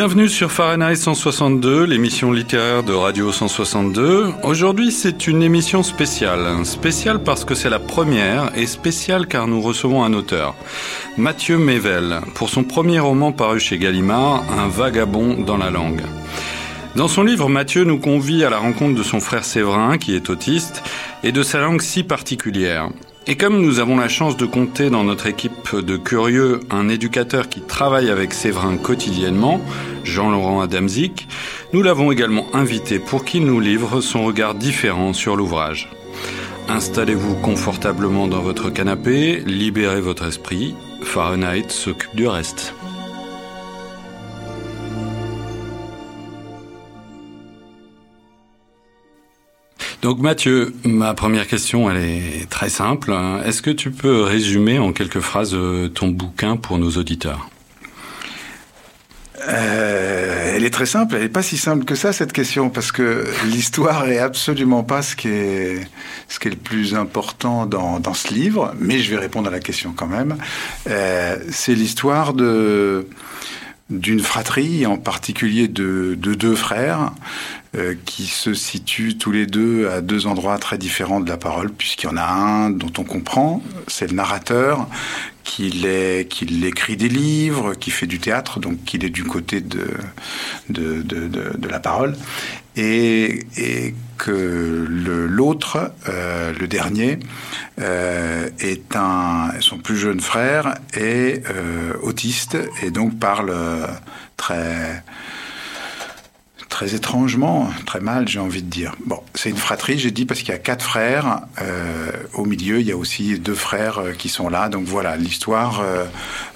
Bienvenue sur Fahrenheit 162, l'émission littéraire de Radio 162. Aujourd'hui, c'est une émission spéciale. Spéciale parce que c'est la première et spéciale car nous recevons un auteur, Mathieu Mével, pour son premier roman paru chez Gallimard, Un vagabond dans la langue. Dans son livre, Mathieu nous convie à la rencontre de son frère Séverin, qui est autiste, et de sa langue si particulière. Et comme nous avons la chance de compter dans notre équipe de curieux un éducateur qui travaille avec Séverin quotidiennement, Jean-Laurent Adamzik, nous l'avons également invité pour qu'il nous livre son regard différent sur l'ouvrage. Installez-vous confortablement dans votre canapé, libérez votre esprit, Fahrenheit s'occupe du reste. Donc Mathieu, ma première question, elle est très simple. Est-ce que tu peux résumer en quelques phrases euh, ton bouquin pour nos auditeurs? Euh, elle est très simple, elle n'est pas si simple que ça cette question parce que l'histoire est absolument pas ce qui est ce qui est le plus important dans, dans ce livre, mais je vais répondre à la question quand même. Euh, c'est l'histoire d'une fratrie, en particulier de deux frères, euh, qui se situent tous les deux à deux endroits très différents de la parole, puisqu'il y en a un dont on comprend, c'est le narrateur, qu'il qu'il écrit des livres, qui fait du théâtre, donc qu'il est du côté de la parole, et, que l'autre, euh, le dernier, euh, est un son plus jeune frère est autiste et donc parle très très étrangement, très mal, j'ai envie de dire. Bon, c'est une fratrie, j'ai dit, parce qu'il y a quatre frères. Euh, au milieu, il y a aussi deux frères euh, qui sont là. Donc voilà, l'histoire euh,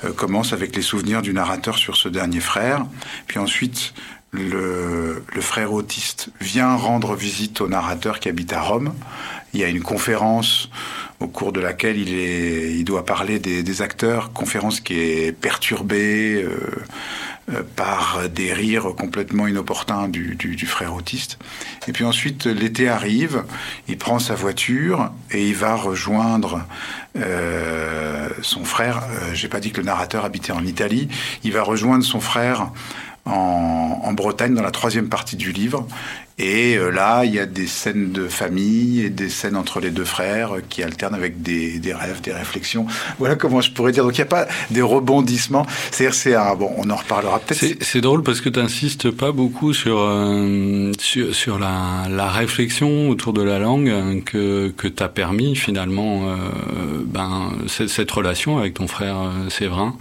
euh, commence avec les souvenirs du narrateur sur ce dernier frère. Puis ensuite, le, le, frère autiste vient rendre visite au narrateur qui habite à Rome. Il y a une conférence au cours de laquelle il, doit parler des, acteurs, conférence qui est perturbée. Euh, euh, par des rires complètement inopportuns du, frère autiste. Et puis ensuite, l'été arrive, il prend sa voiture et il va rejoindre euh, son frère. Euh, J'ai pas dit que le narrateur habitait en Italie. Il va rejoindre son frère en, Bretagne dans la troisième partie du livre. Et euh, là, il y a des scènes de famille et des scènes entre les deux frères qui alternent avec des, des rêves, des réflexions. Voilà comment je pourrais dire. Donc il n'y a pas des rebondissements. C'est-à-dire, c'est un. Bon, on en reparlera peut-être. C'est drôle parce que tu n'insistes pas beaucoup sur, euh, sur, sur, la, la, réflexion autour de la langue que, que t'as permis finalement euh, ben, cette relation avec ton frère euh, Séverin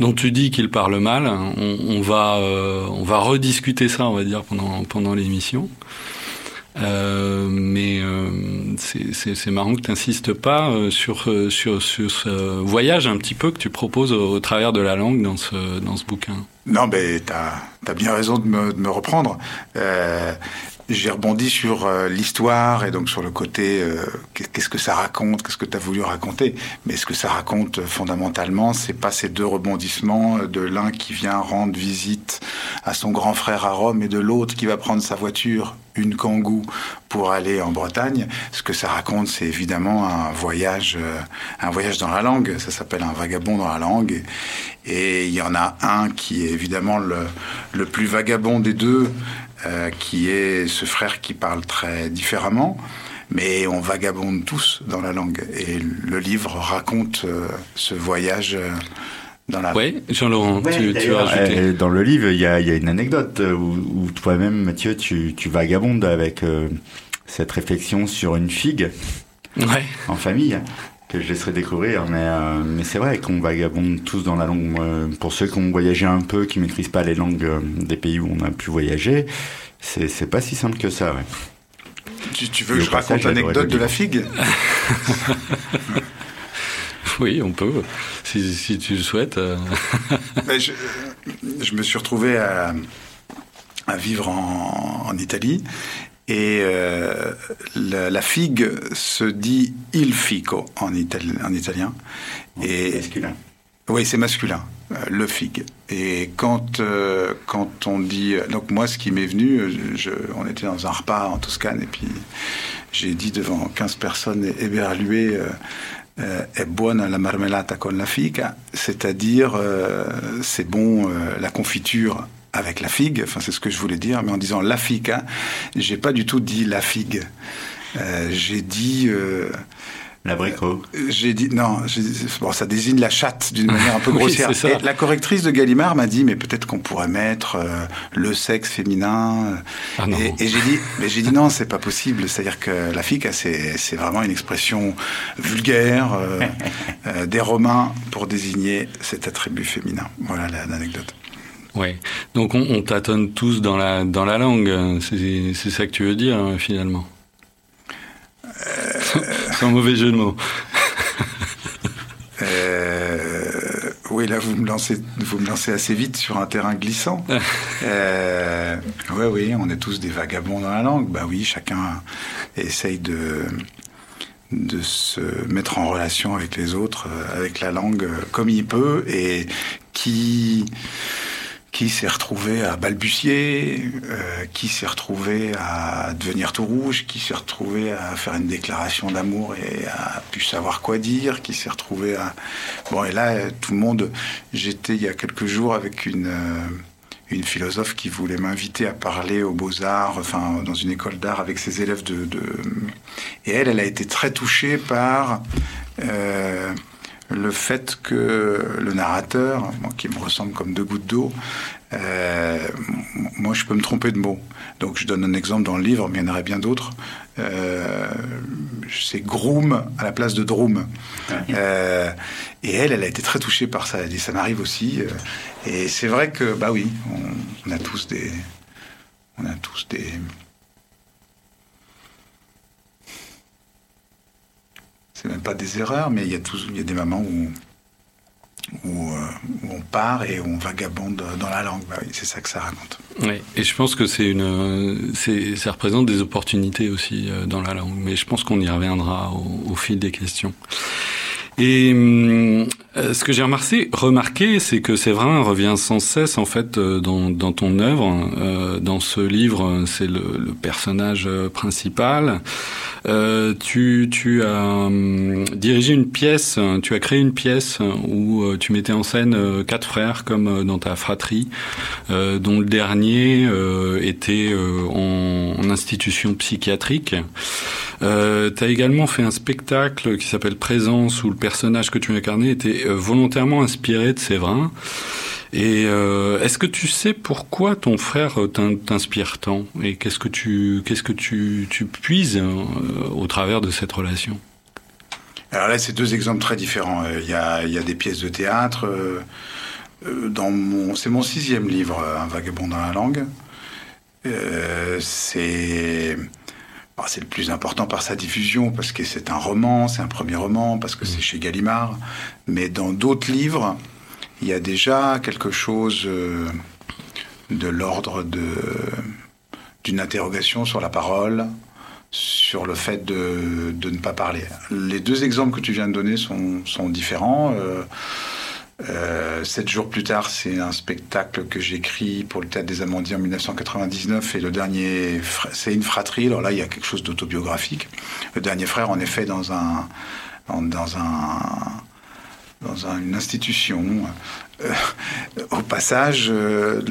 dont tu dis qu'il parle mal. On, va, euh, on va rediscuter ça, on va dire, pendant, pendant l'émission. Euh, mais euh, c'est marrant que tu n'insistes pas sur, sur, sur ce voyage un petit peu que tu proposes au, travers de la langue dans ce, dans ce bouquin. Non, mais tu as, bien raison de me, de me reprendre. J'ai rebondi sur euh, l'histoire et donc sur le côté euh, qu'est-ce que ça raconte, qu'est-ce que tu as voulu raconter. Mais ce que ça raconte euh, fondamentalement, c'est pas ces deux rebondissements de l'un qui vient rendre visite à son grand frère à Rome et de l'autre qui va prendre sa voiture, une Kangoo, pour aller en Bretagne. Ce que ça raconte, c'est évidemment un voyage, un voyage dans la langue. Ça s'appelle un vagabond dans la langue. Et il y en a un qui est évidemment le, le plus vagabond des deux, euh, qui est ce frère qui parle très différemment, mais on vagabonde tous dans la langue. Et le livre raconte euh, ce voyage. Euh, dans la... Oui, Jean-Laurent, ouais, tu, tu as rajouté. Dans le livre, il y a, y a, une anecdote où, où toi-même, Mathieu, tu, tu, vagabondes avec euh, cette réflexion sur une figue ouais. en famille que je laisserai découvrir. Mais, euh, mais c'est vrai qu'on vagabonde tous dans la langue. Pour ceux qui ont voyagé un peu, qui maîtrisent pas les langues des pays où on a pu voyager, c'est pas si simple que ça. Ouais. Tu, tu veux que je raconte l'anecdote de la figue? Oui, on peut, si, si tu le souhaites. je, je, me suis retrouvé à, à vivre en, en Italie et euh, la, la, figue se dit il fico en, itali en italien. Et, masculin. Oui, c'est masculin, euh, le figue. Et quand, euh, quand on dit. Donc, moi, ce qui m'est venu, je, on était dans un repas en Toscane, et puis j'ai dit devant 15 personnes éberluées. Euh, è buona la marmellata con la figa, c'est-à-dire euh, c'est bon euh, la confiture avec la figue. Enfin, c'est ce que je voulais dire, mais en disant la figue, hein, j'ai pas du tout dit la figue. Euh, j'ai dit. Euh, L'abricot. J'ai dit non. Bon, ça désigne la chatte d'une manière un peu grossière. Et la correctrice de Gallimard m'a dit, mais peut-être qu'on pourrait mettre euh, le sexe féminin. Ah et, et j'ai dit, mais j'ai dit non, c'est pas possible. C'est-à-dire que la figue, c'est vraiment une expression vulgaire euh, euh, des Romains pour désigner cet attribut féminin. Voilà l'anecdote. Oui, donc on, on, tâtonne tous dans la, dans la langue, c'est ça que tu veux dire finalement. C'est un mauvais jeu de mots. Euh, oui, là, vous me, lancez, vous me lancez assez vite sur un terrain glissant. euh, oui, oui, on est tous des vagabonds dans la langue. Bah oui, chacun essaye de, de se mettre en relation avec les autres, euh, avec la langue euh, comme il peut, et qui qui s'est retrouvé à balbutier, euh, qui s'est retrouvé à devenir tout rouge, qui s'est retrouvé à faire une déclaration d'amour et à plus savoir quoi dire, qui s'est retrouvé à... Bon, et là, tout le monde... J'étais il y a quelques jours avec une, euh, une philosophe qui voulait m'inviter à parler aux beaux-arts, enfin, dans une école d'art avec ses élèves de. Et elle, elle a été très touchée par... Euh, le fait que le narrateur, qui me ressemble comme deux gouttes d'eau, euh, moi je peux me tromper de mots. Donc je donne un exemple dans le livre, mais il y en aurait bien d'autres. Euh, c'est groom à la place de droom. Euh, et elle, elle a été très touchée par ça. Elle dit ça m'arrive aussi. et c'est vrai que bah oui, on, on a tous des, on a tous des c'est même pas des erreurs, mais il y a, des moments où, où, euh, on part et on vagabonde dans la langue. Bah c'est ça que ça raconte. Oui, et je pense que c'est une, ça représente des opportunités aussi euh, dans la langue. Mais je pense qu'on y reviendra au fil des questions. Et euh, ce que j'ai remarqué, c'est que Séverin revient sans cesse en fait euh, dans, ton œuvre. Euh, dans ce livre, c'est le, personnage principal. Tu, as dirigé une pièce, tu as créé une pièce où tu mettais en scène quatre frères comme dans ta fratrie, dont le dernier était en, institution psychiatrique. Tu as également fait un spectacle qui s'appelle Présence, où le personnage que tu incarnais était euh, volontairement inspiré de Séverin. Et euh, est-ce que tu sais pourquoi ton frère t'inspire tant? Et qu'est-ce que tu qu'est-ce que tu, tu puises euh, au travers de cette relation? Alors là, c'est deux exemples très différents. Il y a, il y a des pièces de théâtre. Dans mon, c'est mon sixième livre, Un vagabond dans la langue. c'est c'est le plus important par sa diffusion, parce que c'est un roman, c'est un premier roman, parce que c'est mm. chez Gallimard. Mais dans d'autres livres, il y a déjà quelque chose euh, de l'ordre d'une interrogation sur la parole, sur le fait de, ne pas parler. Les deux exemples que tu viens de donner sont, différents. Euh, euh, sept jours plus tard, c'est un spectacle que j'écris pour le Théâtre des Amandiers en 1999 et le dernier, c'est une fratrie. Alors là, il y a quelque chose d'autobiographique. Le dernier frère, en effet, dans un, dans un, dans une institution. Euh, au passage, euh,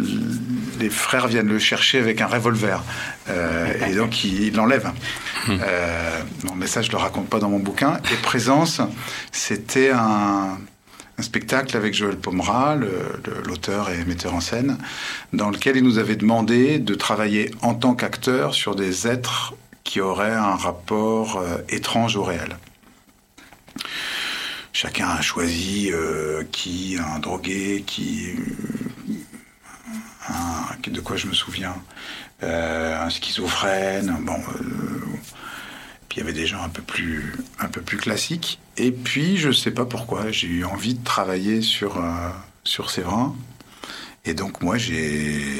les frères viennent le chercher avec un revolver et donc il l'enlève. Hum. mais ça, je le raconte pas dans mon bouquin. Et présence, c'était un un spectacle avec Joël Pomera, l'auteur et metteur en scène, dans lequel il nous avait demandé de travailler en tant qu'acteur sur des êtres qui auraient un rapport euh, étrange au réel. Chacun a choisi euh, qui, un drogué, qui, de quoi je me souviens, euh, un schizophrène, bon, il y avait des gens un peu plus, un peu plus classiques. Et puis, je ne sais pas pourquoi, j'ai eu envie de travailler sur, euh, sur Séverin. Et donc, moi, j'ai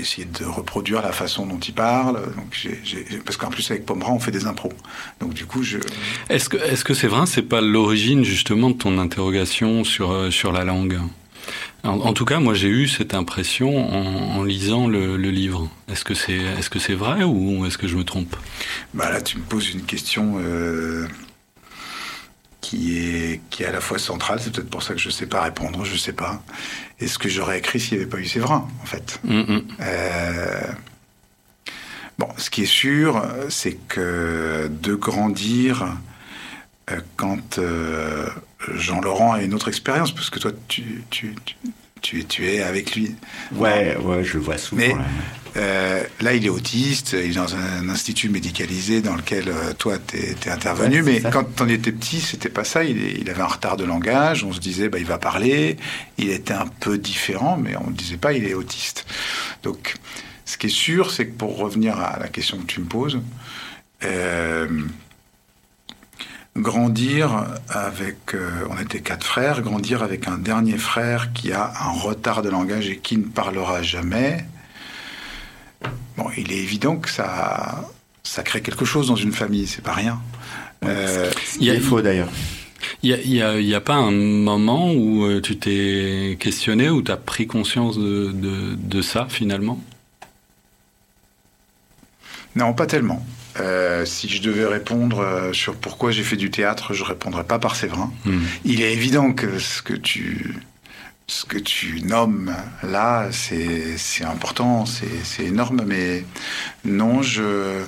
essayé de reproduire la façon dont il parle. Donc, parce qu'en plus, avec Pomeran, on fait des impros. Donc, du coup. Est-ce que, est-ce que c'est pas l'origine, justement, de ton interrogation sur, euh, sur la langue? En, tout cas, moi j'ai eu cette impression en, lisant le, livre. Est-ce que c'est est-ce que c'est vrai ou est-ce que je me trompe? Bah là, tu me poses une question euh, qui est, qui est à la fois centrale. C'est peut-être pour ça que je ne sais pas répondre, je ne sais pas. Et ce que j'aurais écrit s'il n'y avait pas eu Séverin, en fait? Mm, Euh, bon, ce qui est sûr, c'est que de grandir euh, quand Jean-Laurent a une autre expérience, parce que toi, tu, tu, tu, tu, tu es avec lui. Ouais, ouais, je le vois souvent. Mais- là. Euh, là, il est autiste, il est dans un institut médicalisé dans lequel euh, toi, t'es es intervenu. Ouais, mais ça. quand on était petit, c'était pas ça. Il, il avait un retard de langage. On se disait, bah, il va parler. Il était un peu différent, mais on ne disait pas, il est autiste. Donc, ce qui est sûr, c'est que pour revenir à la question que tu me poses, euh, grandir avec, euh, on était quatre frères, grandir avec un dernier frère qui a un retard de langage et qui ne parlera jamais, bon, il est évident que ça, ça crée quelque chose dans une famille, c'est pas rien. Euh, Il y a faux d'ailleurs. Il n'y a, a pas un moment où euh, tu t'es questionné, où tu as pris conscience de, de, de ça finalement? Non, pas tellement. Euh, si je devais répondre euh, sur pourquoi j'ai fait du théâtre, je répondrais pas par Séverin. Hmm. Il est évident que ce que tu, ce que tu nommes là, c'est c'est important, c'est c'est énorme, mais non, je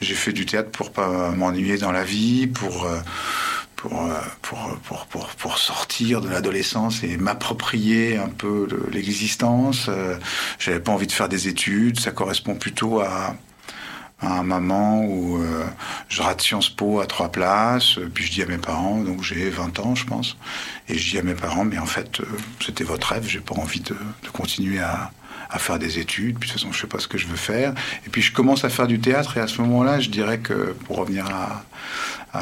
j'ai fait du théâtre pour pas m'ennuyer dans la vie, pour euh, pour, pour, pour, pour, pour sortir de l'adolescence et m'approprier un peu le- l'existence. J'avais pas envie de faire des études, ça correspond plutôt à, à un moment où euh, je rate Sciences Po à trois places, euh, puis je dis à mes parents, donc j'ai 20 ans je pense, et je dis à mes parents, mais en fait euh, c'était votre rêve, j'ai pas envie de, continuer à, faire des études, puis de toute façon je sais pas ce que je veux faire, et puis je commence à faire du théâtre, et à ce moment-là je dirais que pour revenir à,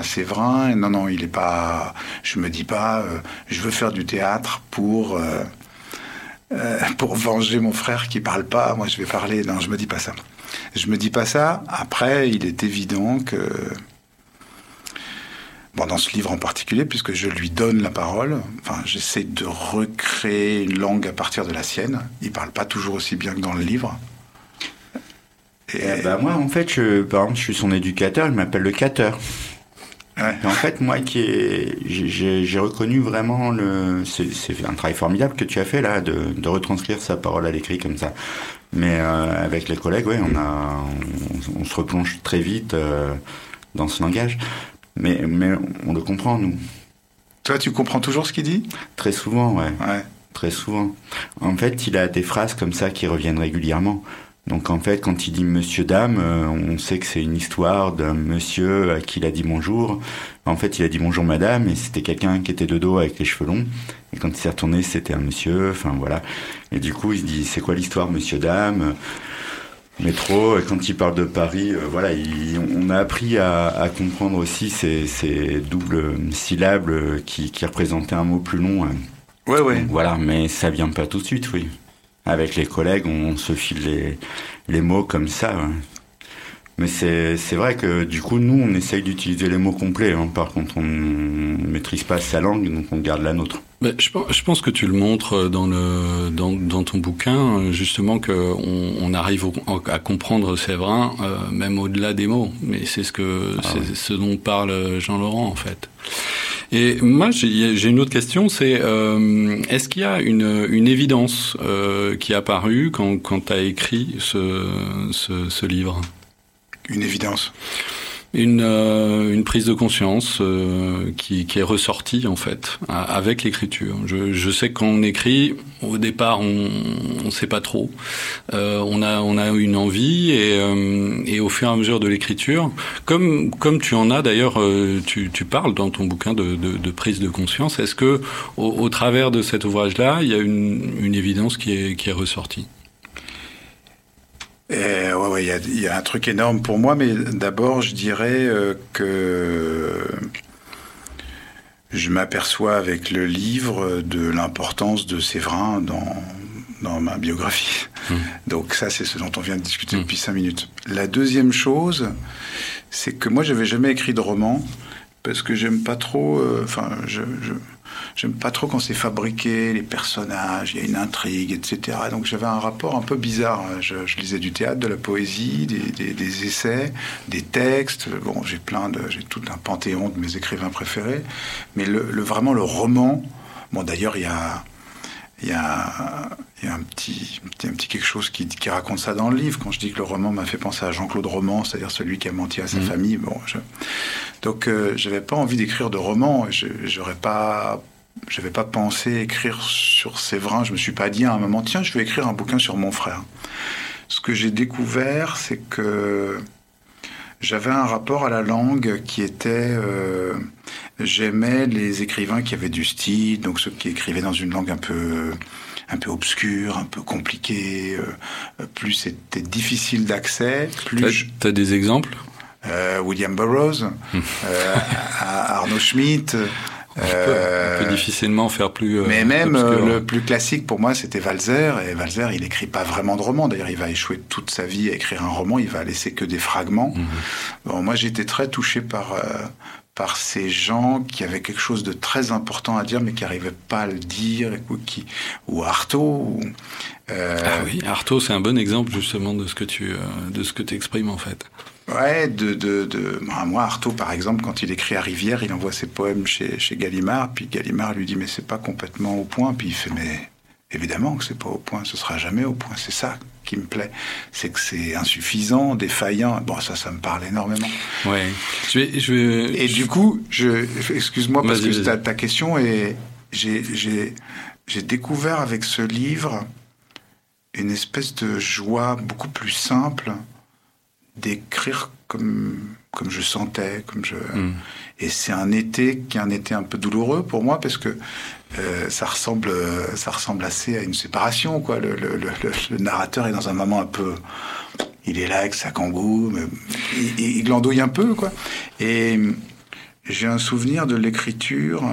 Séverin, non non il est pas, je me dis pas, je veux faire du théâtre pour... pour venger mon frère qui parle pas, moi je vais parler. Non, je me dis pas ça. Je me dis pas ça. Après, il est évident que, bon, dans ce livre en particulier, puisque je lui donne la parole, j'essaie de recréer une langue à partir de la sienne. Il parle pas toujours aussi bien que dans le livre. Et, Eh ben, moi, en fait, je suis son éducateur, il m'appelle le cateur. Ouais. Et en fait, moi, qui ai- j'ai- reconnu vraiment le. C'est c'est un travail formidable que tu as fait là, de, de retranscrire sa parole à l'écrit comme ça. Mais euh, avec les collègues, ouais, on a, on, on se replonge très vite euh, dans ce langage. Mais, mais on le comprend nous, Toi, tu comprends toujours ce qu'il dit? Très souvent, ouais, Ouais. très souvent. En fait, il a des phrases comme ça qui reviennent régulièrement. Donc en fait, quand il dit monsieur dame, euh, on sait que c'est une histoire d'un monsieur à qui il a dit bonjour. En fait, il a dit bonjour madame et c'était quelqu'un qui était de dos avec les cheveux longs. Et quand il s'est retourné, c'était un monsieur. Enfin voilà. Et du coup, il se dit c'est quoi l'histoire monsieur dame Métro? Et quand il parle de Paris, euh, voilà, il- on a appris à, à comprendre aussi ces, ces doubles syllabes euh, qui, qui représentaient un mot plus long. hein. Ouais, ouais. Donc Voilà, mais ça vient pas tout de suite, oui. Avec les collègues, on se file les, mots comme ça. Mais c'est c'est vrai que du coup, nous, on essaye d'utiliser les mots complets. hein. Par contre, on ne maîtrise pas sa langue, donc on garde la nôtre. Ben, je, pense, je pense que tu le montres dans, le, dans, dans ton bouquin, euh, justement, qu'on on arrive au- à comprendre Séverin, euh, même au-delà des mots. Mais c'est ce, que, Ah ce dont parle Jean-Laurent, en fait. Et moi, j'ai j'ai une autre question, c'est euh, est-ce qu'il y a une, une évidence euh, qui est apparue quand, quand tu as écrit ce, ce, ce livre? Une évidence. une, euh, une prise de conscience euh, qui, qui est ressortie en fait avec l'écriture. Je, je sais que quand on écrit, au départ, on ne sait pas trop. Euh, on a on a une envie et, euh, et au fur et à mesure de l'écriture, comme comme tu en as d'ailleurs, euh, tu, tu parles dans ton bouquin de, de, de prise de conscience. Est-ce que au, au travers de cet ouvrage-là, il y a une, une évidence qui est qui est ressortie? Et ouais, ouais, il y a, il y a un truc énorme pour moi, mais d'abord, je dirais euh, que je m'aperçois avec le livre de l'importance de Séverin dans, dans ma biographie. Mmh. Donc ça, c'est ce dont on vient de discuter Mmh. depuis cinq minutes. La deuxième chose, c'est que moi, j'avais jamais écrit de roman parce que j'aime pas trop. euh, Enfin, j'aime pas trop quand c'est fabriqué, les personnages, il y a une intrigue, etc. Donc j'avais un rapport un peu bizarre. Je, je lisais du théâtre, de la poésie, des, essais, des textes. Bon, j'ai plein j'ai tout un panthéon de mes écrivains préférés, mais vraiment le roman. Bon, d'ailleurs, il y a il y a, il y a un, petit, un, petit, quelque chose qui, qui, raconte ça dans le livre. Quand je dis que le roman m'a fait penser à Jean-Claude Roman, c'est-à-dire celui qui a menti à sa mmh. famille. Bon, je... Donc, euh, j'avais pas envie d'écrire de roman. J'aurais pas, j'avais pas pensé écrire sur Séverin. Je me suis pas dit à un moment, tiens, je vais écrire un bouquin sur mon frère. Ce que j'ai découvert, c'est que j'avais un rapport à la langue qui était euh, j'aimais les écrivains qui avaient du style donc ceux qui écrivaient dans une langue un peu un peu obscure un peu compliquée euh, plus c'était difficile d'accès plus t'as as des exemples? Euh, William Burroughs euh, Arnaud Schmitt on peut, on peut, difficilement faire plus. Euh, mais même euh, le plus classique pour moi, c'était Walzer. Et Walzer, il écrit pas vraiment de romans. D'ailleurs, il va échouer toute sa vie à écrire un roman. Il va laisser que des fragments. Mmh. Bon, moi, j'étais très touché par euh, par ces gens qui avaient quelque chose de très important à dire, mais qui n'arrivaient pas à le dire, ou, qui, ou Artaud. Ou, euh... Ah oui, Artaud, c'est un bon exemple justement de ce que tu de ce que tu exprimes en fait. Ouais, de, de, de... Bah, moi, Artaud, par exemple, quand il écrit à Rivière, il envoie ses poèmes chez, chez Gallimard, puis Gallimard lui dit, mais c'est pas complètement au point, puis il fait, mais évidemment que c'est pas au point, ce sera jamais au point, c'est ça qui me plaît, c'est que c'est insuffisant, défaillant, bon, ça, ça me parle énormément. Ouais, je vais... Je vais... Et du coup, je... excuse-moi, parce que ta, ta question est... J'ai découvert avec ce livre une espèce de joie beaucoup plus simple, d'écrire comme comme je sentais, comme je mm. et c'est un été qui est un été un peu douloureux pour moi parce que euh, ça ressemble ça ressemble assez à une séparation quoi. Le, le, le, le, narrateur est dans un moment un peu il est là avec sa kangou, mais il, il glandouille un peu quoi. Et j'ai un souvenir de l'écriture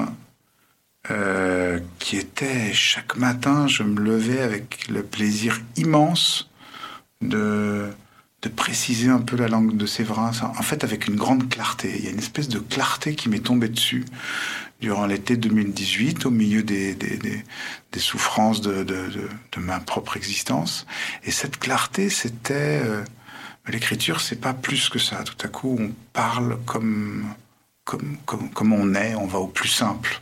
euh, qui était chaque matin je me levais avec le plaisir immense de de préciser un peu la langue de Séverin, en fait avec une grande clarté. Il y a une espèce de clarté qui m'est tombée dessus durant l'été 2018, au milieu des, des, souffrances de, de, ma propre existence. Et cette clarté, c'était... Euh, L'écriture, c'est pas plus que ça. Tout à coup, on parle comme, comme, comme on est, on va au plus simple.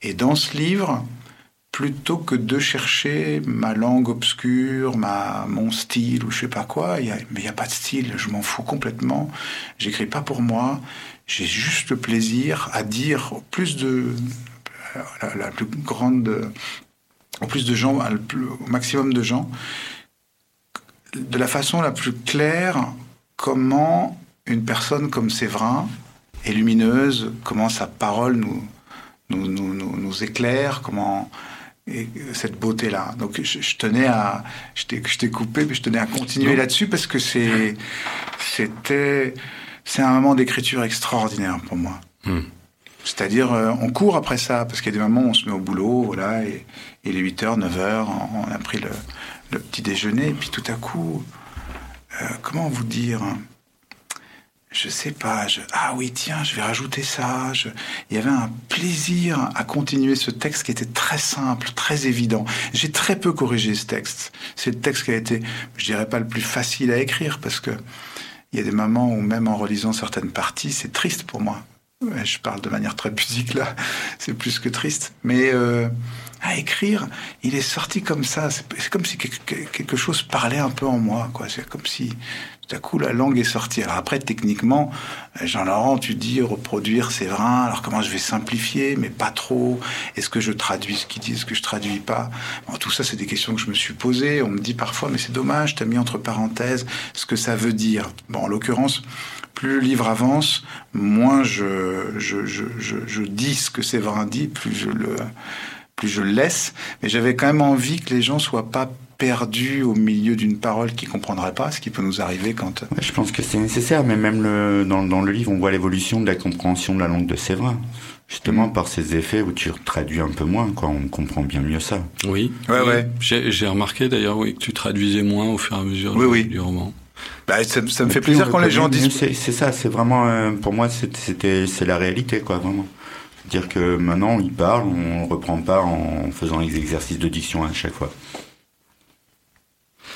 Et dans ce livre, plutôt que de chercher ma langue obscure, ma, mon style ou je sais pas quoi, mais il n'y a pas de style, je m'en fous complètement. J'écris pas pour moi, j'ai juste le plaisir à dire au plus de la, la plus grande, au plus de gens, au maximum de gens, de la façon la plus claire, comment une personne comme Séverin est lumineuse, comment sa parole nous, nous, nous, nous éclaire, comment et cette beauté-là. Donc je, je, tenais à, je t'ai coupé, mais je tenais à continuer là-dessus parce que c'est, c'était, c'est un moment d'écriture extraordinaire pour moi. Hmm. C'est-à-dire, euh, on court après ça parce qu'il y a des moments où on se met au boulot, voilà, et il est 8 h 9 h on a pris le, le, petit déjeuner, et puis tout à coup, euh, comment vous dire je sais pas, ah oui, tiens, je vais rajouter ça. Il y avait un plaisir à continuer ce texte qui était très simple, très évident. J'ai très peu corrigé ce texte. C'est le texte qui a été, je dirais pas le plus facile à écrire parce que il y a des moments où même en relisant certaines parties, c'est triste pour moi. Je parle de manière très pudique là, c'est plus que triste. Mais euh, à écrire, il est sorti comme ça. C'est comme si quelque chose parlait un peu en moi. C'est comme si tout à coup la langue est sortie. Alors après, techniquement, Jean-Laurent, tu dis reproduire Séverin. Alors comment je vais simplifier, mais pas trop Est-ce que je traduis ce qu'il dit Est-ce que je traduis pas? Bon, Tout ça, c'est des questions que je me suis posées. On me dit parfois, mais c'est dommage, tu as mis entre parenthèses ce que ça veut dire. Bon, en l'occurrence, plus le livre avance, moins je, je, je, je, je dis ce que Séverin dit, plus je le plus je le laisse. Mais j'avais quand même envie que les gens soient pas perdus au milieu d'une parole qu'ils comprendraient pas, ce qui peut nous arriver quand. Ouais, je pense que c'est nécessaire, mais même le, dans, dans le livre, on voit l'évolution de la compréhension de la langue de Séverin. Justement, mmh. par ces effets où tu traduis un peu moins, quoi, on comprend bien mieux ça. Oui. Ouais, oui. ouais. J'ai remarqué d'ailleurs, oui, que tu traduisais moins au fur et à mesure oui, du, oui. du roman. Bah, ça, ça, me fait plaisir quand les gens disent. C'est ça, c'est vraiment, euh, pour moi, c'était, c'est la réalité, quoi, vraiment. Dire que maintenant, il parle, on reprend pas en faisant les exercices de diction à chaque fois.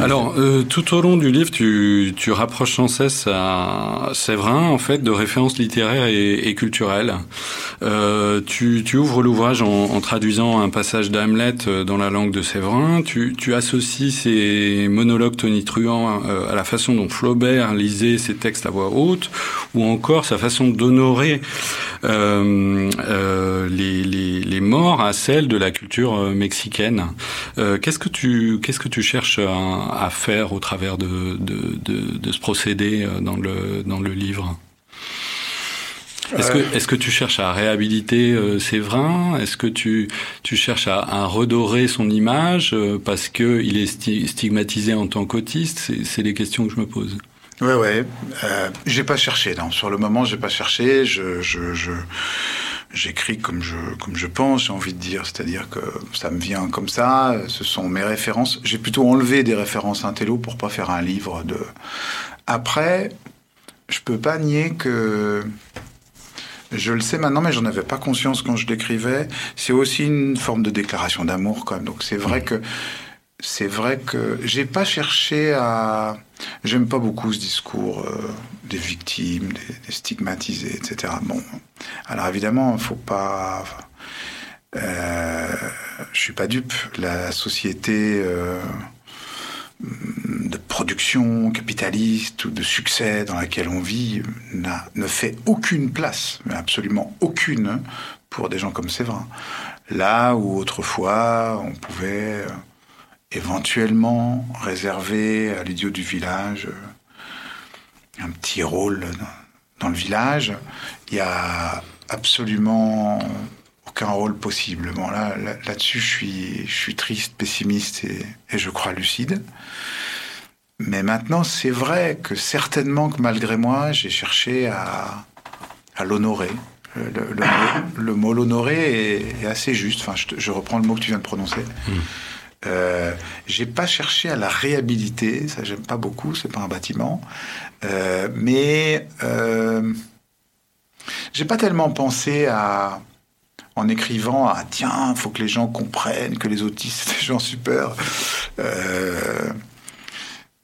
Alors, euh, tout au long du livre, tu, tu rapproches sans cesse à Séverin, en fait, de références littéraires et, culturelles. Euh, tu, tu, ouvres l'ouvrage en, en, traduisant un passage d'Hamlet euh, dans la langue de Séverin. Tu, tu associes ces monologues tonitruants euh, à la façon dont Flaubert lisait ses textes à voix haute, ou encore sa façon d'honorer euh, euh, les, les, les, morts à celle de la culture mexicaine. qu'est-ce que tu qu'est-ce que tu cherches à à, faire au travers de, de, de, de, ce procédé euh, dans le, dans le livre est-ce que, est-ce que tu cherches à réhabiliter euh, Séverin? Est-ce que tu, tu cherches à, à redorer son image euh, parce que il est stigmatisé en tant qu'autiste? C'est, c'est les questions que je me pose. Ouais, ouais. Euh, j'ai pas cherché. Non, sur le moment, j'ai pas cherché. Je, je, je j'écris comme je, comme je pense, j'ai envie de dire. C'est-à-dire que ça me vient comme ça, ce sont mes références. J'ai plutôt enlevé des références intello pour pas faire un livre de... Après, je peux pas nier que... Je le sais maintenant, mais j'en avais pas conscience quand je l'écrivais. C'est aussi une forme de déclaration d'amour, quand même. Donc c'est vrai mmh. que c'est vrai que j'ai pas cherché à. J'aime pas beaucoup ce discours euh, des victimes, des, stigmatisés, etc. Bon, alors évidemment, faut pas. Euh, je suis pas dupe. La société euh, de production capitaliste ou de succès dans laquelle on vit ne fait aucune place, absolument aucune, pour des gens comme Séverin. Là où autrefois on pouvait euh, éventuellement réserver à l'idiot du village euh, un petit rôle dans le village. Il y a absolument aucun rôle possible. Bon, là, là-dessus, je suis, je suis triste, pessimiste et, je crois lucide. Mais maintenant, c'est vrai que certainement que malgré moi, j'ai cherché à, l'honorer. Le, mot l'honorer est, assez juste. Enfin, je, je, reprends le mot que tu viens de prononcer. Mmh. Euh, j'ai pas cherché à la réhabiliter, ça j'aime pas beaucoup, c'est pas un bâtiment, euh, mais euh, j'ai pas tellement pensé à, en écrivant à tiens, faut que les gens comprennent que les autistes c'est des gens super.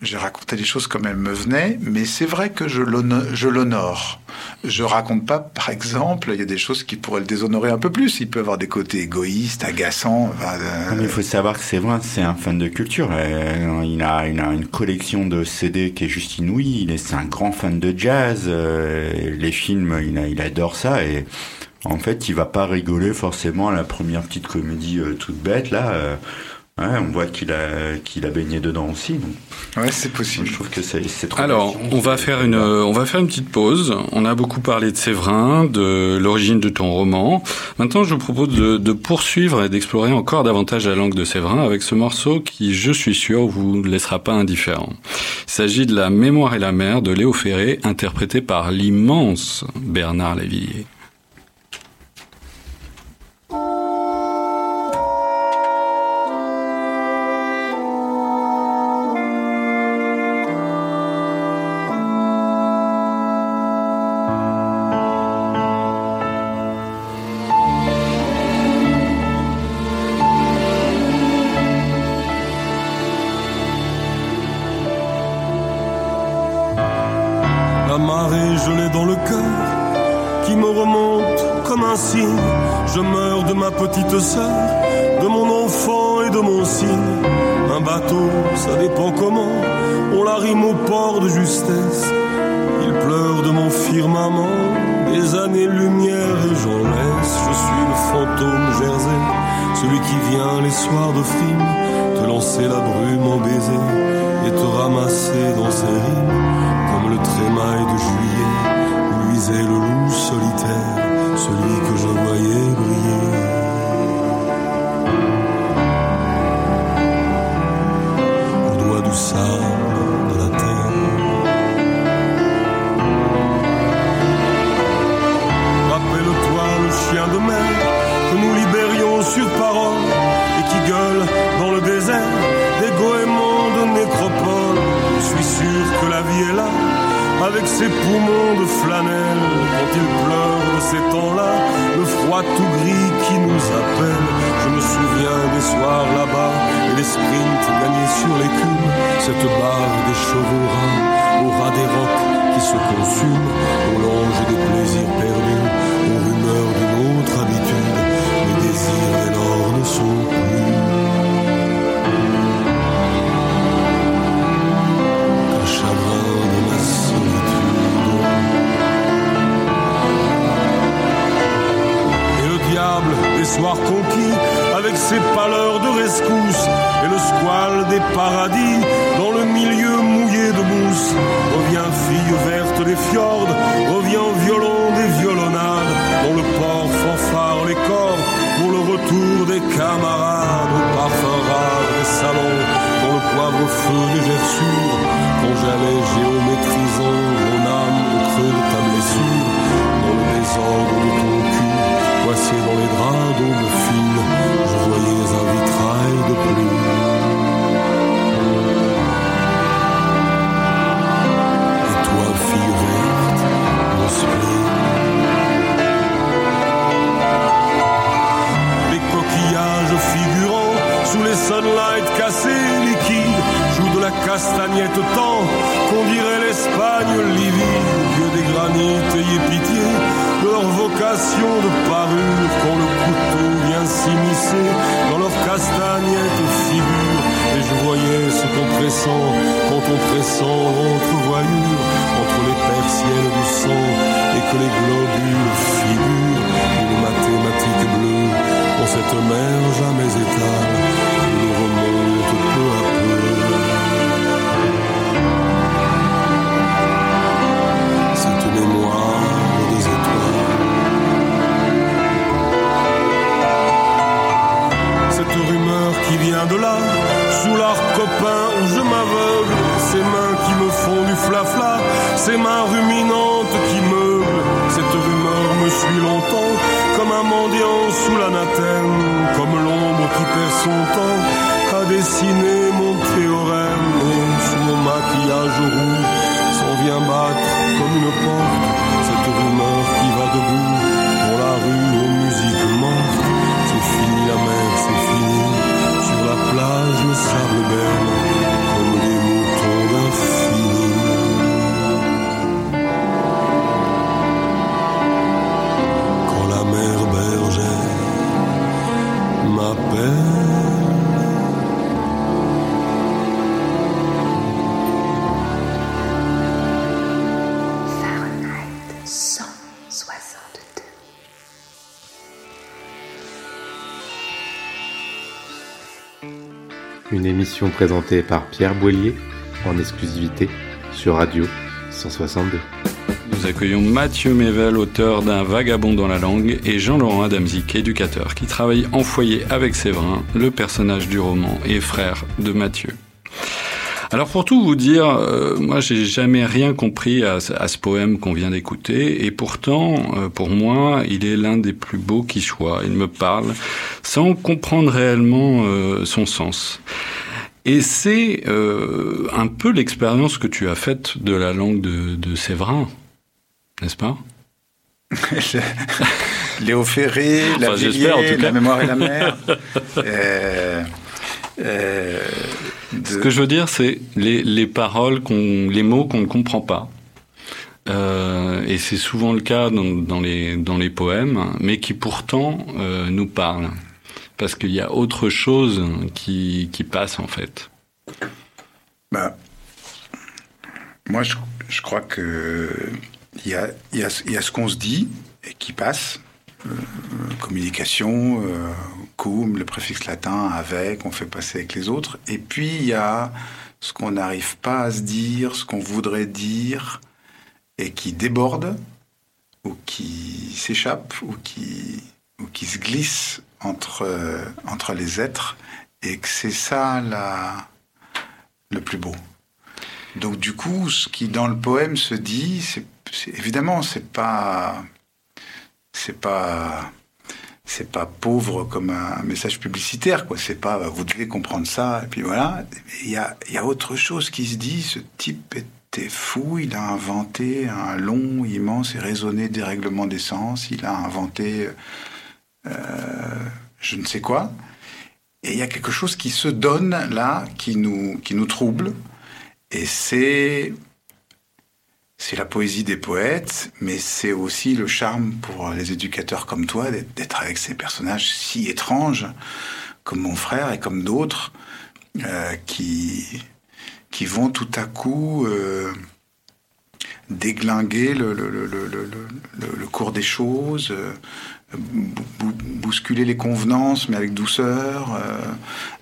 J'ai raconté les choses comme elles me venaient, mais c'est vrai que je l'honore. Je raconte pas, par exemple, il y a des choses qui pourraient le déshonorer un peu plus. Il peut avoir des côtés égoïstes, agaçants. Euh... Il faut savoir que c'est vrai, c'est un fan de culture. Euh, il, a, une collection de CD qui est juste inouïe. Il est, c'est un grand fan de jazz. Euh, les films, il, adore ça et en fait, il va pas rigoler forcément à la première petite comédie toute bête là. Ouais, on voit qu'il a qu'il a baigné dedans aussi. Donc. Ouais, c'est possible. Je trouve que c'est trop. Alors, on va faire une on va faire une petite pause. On a beaucoup parlé de Séverin, de l'origine de ton roman. Maintenant, je vous propose de, de poursuivre et d'explorer encore davantage la langue de Séverin avec ce morceau qui, je suis sûr, vous ne laissera pas indifférent. Il s'agit de La Mémoire et la mer de Léo Ferré, interprété par l'immense Bernard Lavillier. Ses poumons de flanelle. Quand il pleure de ces temps-là, le froid tout gris qui nous appelle. Je me souviens des soirs là-bas et des sprints gagnés sur l'écume. Cette barre des chevaux rains, au ras des rocs qui se consument, au longe des plaisirs perdus, aux rumeurs d'une ces mains qui me font du flafla, ces mains ruminantes qui meublent, cette rumeur me suit longtemps, comme un mendiant sous l'anathème, comme l'ombre qui perd son temps à dessiner mon théorème, et sous mon maquillage rouge, s'en vient battre comme une porte, émission présentée par Pierre Boillier en exclusivité sur Radio 162. Nous accueillons Mathieu Mével, auteur d'un Vagabond dans la langue, et Jean-Laurent Adamzik, éducateur, qui travaille en foyer avec Séverin, le personnage du roman et frère de Mathieu. Alors pour tout vous dire, euh, moi j'ai jamais rien compris à, ce- poème qu'on vient d'écouter, et pourtant, euh, pour moi, il est l'un des plus beaux qui soit. Il me parle sans comprendre réellement euh, son sens. Et c'est euh, un peu l'expérience que tu as faite de la langue de, de Séverin, n'est-ce pas? Léo Ferré, la Enfin, j'espère, en Villiers, tout cas. la mémoire et la mer. Euh, euh, Ce que je veux dire, c'est les, les paroles, les mots qu'on ne comprend pas. Euh, et c'est souvent le cas dans, dans les, dans les poèmes, mais qui pourtant nous parlent. Parce qu'il y a autre chose qui, passe en fait. Bah, moi, je, crois que il y a, ce qu'on se dit et qui passe. Euh, communication, euh, cum, le préfixe latin avec, on fait passer avec les autres. Et puis il y a ce qu'on n'arrive pas à se dire, ce qu'on voudrait dire et qui déborde ou qui s'échappe ou qui se glisse entre, euh, entre les êtres et que c'est ça la, le plus beau. Donc du coup, ce qui dans le poème se dit, c'est évidemment c'est pas c'est pas c'est pas pauvre comme un message publicitaire quoi. C'est pas vous devez comprendre ça et puis voilà. Il y a y a autre chose qui se dit. Ce type était fou, il a inventé un long, immense et raisonné dérèglement d'essence, il a inventé euh, je ne sais quoi. Et il y a quelque chose qui se donne là, qui nous, qui nous trouble, et c'est c'est la poésie des poètes, mais c'est aussi le charme pour les éducateurs comme toi d'être avec ces personnages si étranges, comme mon frère et comme d'autres, euh, qui, qui vont tout à coup euh, déglinguer le, le, le, le, cours des choses, euh, bousculer les convenances, mais avec douceur, euh,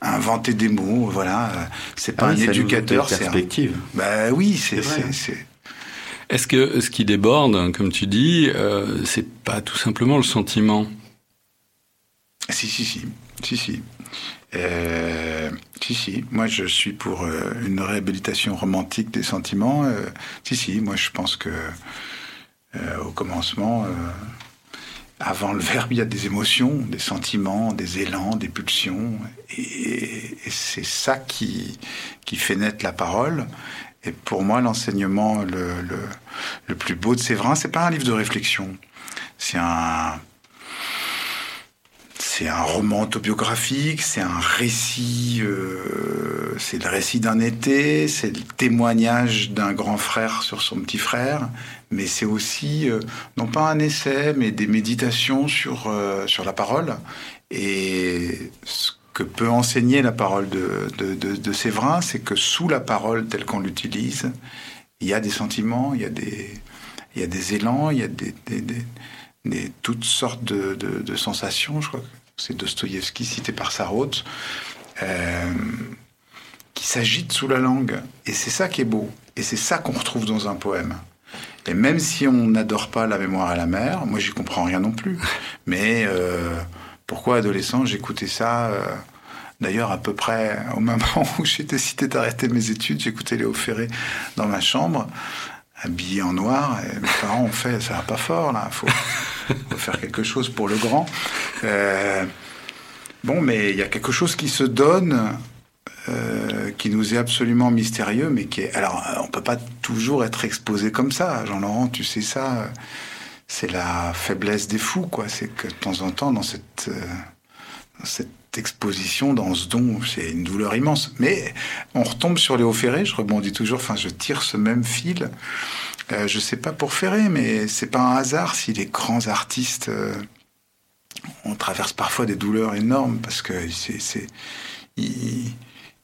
inventer des mots, voilà. C'est pas Ah un oui, éducateur, c'est un... perspectives. Bah oui, c'est... C'est vrai. c'est- c'est- Est-ce que ce qui déborde, comme tu dis, euh, c'est pas tout simplement le sentiment? Si, si, si. Si, si. Euh, si, si. Moi, je suis pour euh, une réhabilitation romantique des sentiments. Euh, si, si. Moi, je pense que euh, au commencement, euh, avant le verbe, il y a des émotions, des sentiments, des élans, des pulsions. Et, c'est ça qui, qui fait naître la parole. Et pour moi, l'enseignement le, le, le plus beau de Séverin, c'est pas un livre de réflexion. C'est un, c'est un roman autobiographique, c'est un récit, euh, c'est le récit d'un été, c'est le témoignage d'un grand frère sur son petit frère, mais c'est aussi, euh, non pas un essai, mais des méditations sur, euh, sur la parole et ce que peut enseigner la parole de, de, de, Séverin, c'est que sous la parole telle qu'on l'utilise, il y a des sentiments, il y a des, il y a des élans, il y a des, toutes sortes de, sensations. Je crois c'est Dostoïevski cité par Sarraute, euh, qui s'agitent sous la langue. Et c'est ça qui est beau. Et c'est ça qu'on retrouve dans un poème. Et même si on n'adore pas la mémoire à la mer, moi j'y comprends rien non plus. Mais euh, pourquoi adolescent j'écoutais ça euh, D'ailleurs, à peu près au moment où j'ai décidé d'arrêter mes études, j'écoutais Léo Ferré dans ma chambre, habillé en noir. Et mes parents ont fait, ça va pas fort là, faut, faut faire quelque chose pour le grand. Euh, bon, mais il y a quelque chose qui se donne, euh, qui nous est absolument mystérieux, mais qui est. Alors, euh, on peut pas toujours être exposé comme ça, Jean-Laurent, tu sais ça. C'est la faiblesse des fous, quoi. C'est que de temps en temps, dans cette, dans cette exposition, dans ce don, c'est une douleur immense. Mais on retombe sur Léo Ferré, je rebondis toujours, enfin, je tire ce même fil. Euh, je sais pas pour Ferré, mais c'est pas un hasard si les grands artistes. euh, on traverse parfois des douleurs énormes parce que c'est, ils,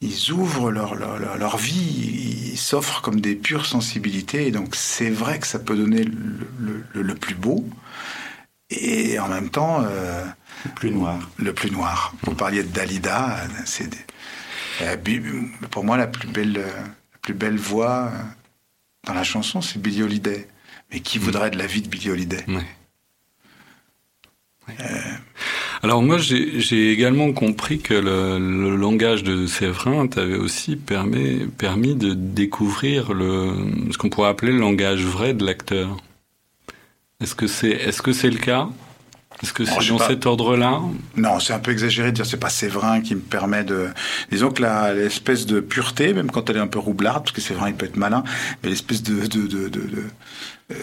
ils ouvrent leur, leur, vie, ils s'offrent comme des pures sensibilités. Et donc c'est vrai que ça peut donner le, le- le- le plus beau et en même temps euh, Plus noir. le plus noir. Vous parliez de Dalida, c'est des- euh, pour moi la plus belle, la plus belle voix dans la chanson, c'est Billie Holiday. Mais qui voudrait de la vie de Billie Holiday? Ouais. Alors moi, j'ai j'ai également compris que le, le langage de Séverin t'avait aussi permis, permis de découvrir le, ce qu'on pourrait appeler le langage vrai de l'acteur. Est-ce que c'est est -ce c'est -ce le cas? Est-ce que c'est dans pas. cet ordre-là Non, c'est un peu exagéré de dire c'est pas Séverin qui me permet de. Disons que l'espèce de pureté, même quand elle est un peu roublarde, parce que Séverin il peut être malin, mais l'espèce de. de, de, de, de- euh,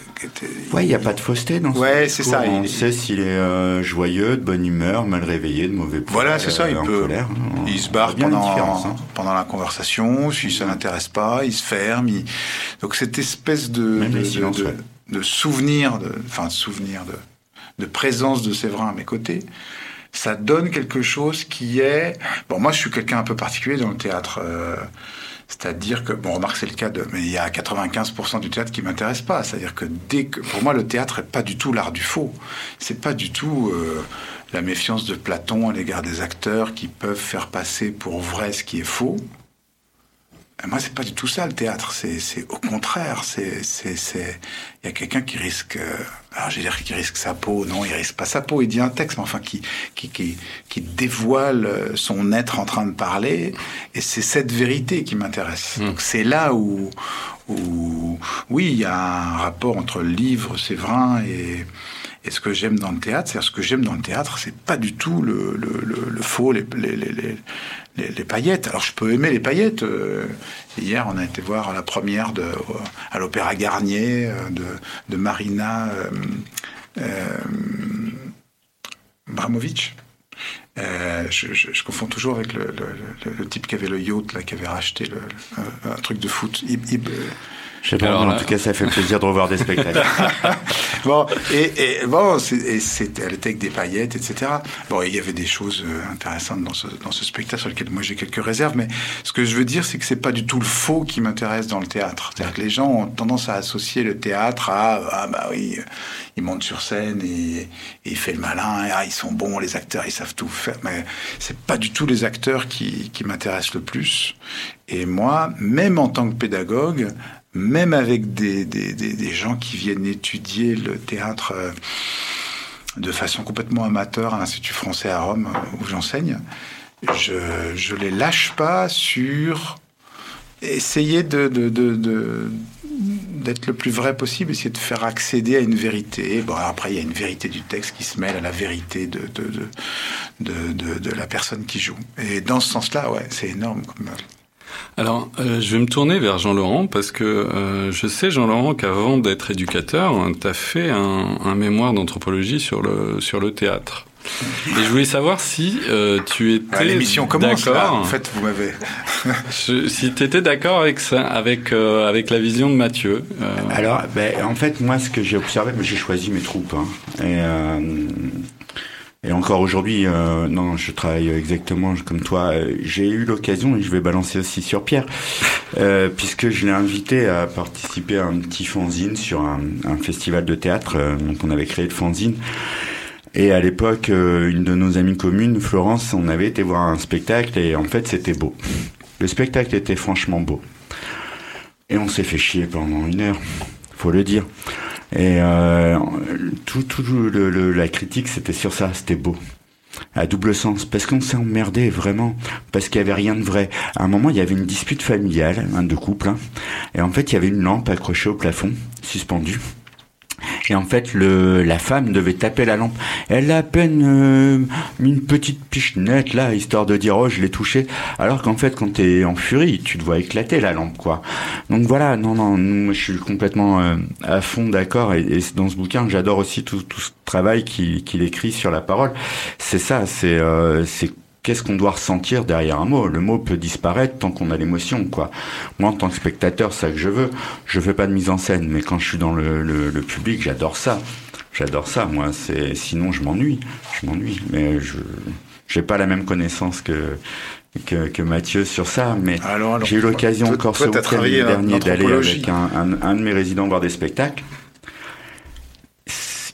Ouais, il n'y a pas de fausseté dans Ouais, c'est ça, On il- sait s'il est euh, joyeux, de bonne humeur, mal réveillé, de mauvais poil. Voilà, c'est ça, il euh, peut. colère. On- Il se barre pendant, hein. pendant la conversation, si ça n'intéresse pas, il se ferme. il- Donc cette espèce de, Même de, les de- de- ouais. de souvenir, de, enfin de souvenir, de, de présence de Séverin à mes côtés, ça donne quelque chose qui est... Bon, moi je suis quelqu'un un peu particulier dans le théâtre. euh, c'est-à-dire que, bon, remarque, c'est le cas de, mais il y a 95% du théâtre qui m'intéresse pas. C'est-à-dire que dès que, pour moi, le théâtre est pas du tout l'art du faux. C'est pas du tout euh, la méfiance de Platon à l'égard des acteurs qui peuvent faire passer pour vrai ce qui est faux. Et moi, c'est pas du tout ça le théâtre. C'est, au contraire. C'est. Il y a quelqu'un qui risque. euh, alors, je vais dire qu'il risque sa peau. Non, il risque pas sa peau. Il dit un texte, mais enfin, qui, qui, qui, qui dévoile euh, son être en train de parler. Et c'est cette vérité qui m'intéresse. Donc, c'est là où, où, oui, il y a un rapport entre le livre Séverin et, et ce que j'aime dans le théâtre. C'est-à-dire, ce que j'aime dans le théâtre, c'est pas du tout le, le, le, faux, les, les, les, les, paillettes. Alors, je peux aimer les paillettes. Euh, hier, on a été voir la première de, à l'Opéra Garnier euh, de, de Marina euh, euh, Bramovic. Euh, je, confonds toujours avec le, le, type qui avait le yacht, là, qui avait racheté un, truc de foot. Je sais pas, Alors, en tout cas, ça fait plaisir de revoir des spectacles. bon, et, et bon, c'était, elle était avec des paillettes, etc. Bon, il y avait des choses euh, intéressantes dans ce, dans ce spectacle sur lequel moi j'ai quelques réserves, mais ce que je veux dire, c'est que c'est pas du tout le faux qui m'intéresse dans le théâtre. C'est-à-dire que les gens ont tendance à associer le théâtre à, ah bah oui, il monte sur scène et, et il fait le malin, et, ah, ils sont bons, les acteurs, ils savent tout faire. Mais c'est pas du tout les acteurs qui, qui m'intéressent le plus. Et moi, même en tant que pédagogue, même avec des, des, des, gens qui viennent étudier le théâtre euh, de façon complètement amateur à l'Institut français à Rome où j'enseigne, je ne les lâche pas sur essayer de, de, de, d'être le plus vrai possible, essayer de faire accéder à une vérité. Bon, après, il y a une vérité du texte qui se mêle à la vérité de, de, de, de, de la personne qui joue. Et dans ce sens-là, ouais, c'est énorme comme, alors, euh, je vais me tourner vers Jean-Laurent parce que euh, je sais, Jean-Laurent, qu'avant d'être éducateur, tu as fait un, un mémoire d'anthropologie sur le, sur le théâtre. Et je voulais savoir si euh, tu étais ah, l'émission commence là, en fait vous m'avez si tu étais d'accord avec ça avec euh, avec la vision de Mathieu euh... alors ben, en fait moi ce que j'ai observé j'ai choisi mes troupes hein, et euh, et encore aujourd'hui, euh, non, je travaille exactement comme toi. J'ai eu l'occasion, et je vais balancer aussi sur Pierre, euh, puisque je l'ai invité à participer à un petit fanzine sur un, un festival de théâtre. Euh, donc on avait créé le fanzine. Et à l'époque, euh, une de nos amies communes, Florence, on avait été voir un spectacle et en fait c'était beau. Le spectacle était franchement beau. Et on s'est fait chier pendant une heure, le dire. Et euh, tout, tout le, la critique, c'était sur ça, c'était beau. À double sens, parce qu'on s'est emmerdé vraiment, parce qu'il y avait rien de vrai. À un moment, il y avait une dispute familiale, un de couple, hein, et en fait, il y avait une lampe accrochée au plafond, suspendue. Et en fait, le, la femme devait taper la lampe. Elle a à peine euh, une petite pichenette là, histoire de dire oh je l'ai touché. Alors qu'en fait, quand t'es en furie, tu te vois éclater la lampe quoi. Donc voilà, non non, je suis complètement euh, à fond d'accord. Et, et, dans ce bouquin, j'adore aussi tout, tout ce travail qu'il qu écrit sur la parole. C'est ça, c'est euh, c'est qu'est-ce qu'on doit ressentir derrière un mot? Le mot peut disparaître tant qu'on a l'émotion, quoi. Moi, en tant que spectateur, c'est ça que je veux. Je fais pas de mise en scène, mais quand je suis dans le, le, le public, j'adore ça. J'adore ça. Moi, c'est sinon je m'ennuie. Je m'ennuie, mais je j'ai pas la même connaissance que que, que Mathieu sur ça, mais j'ai eu l'occasion encore ce week-end dernier d'aller avec un, un, un de mes résidents voir des spectacles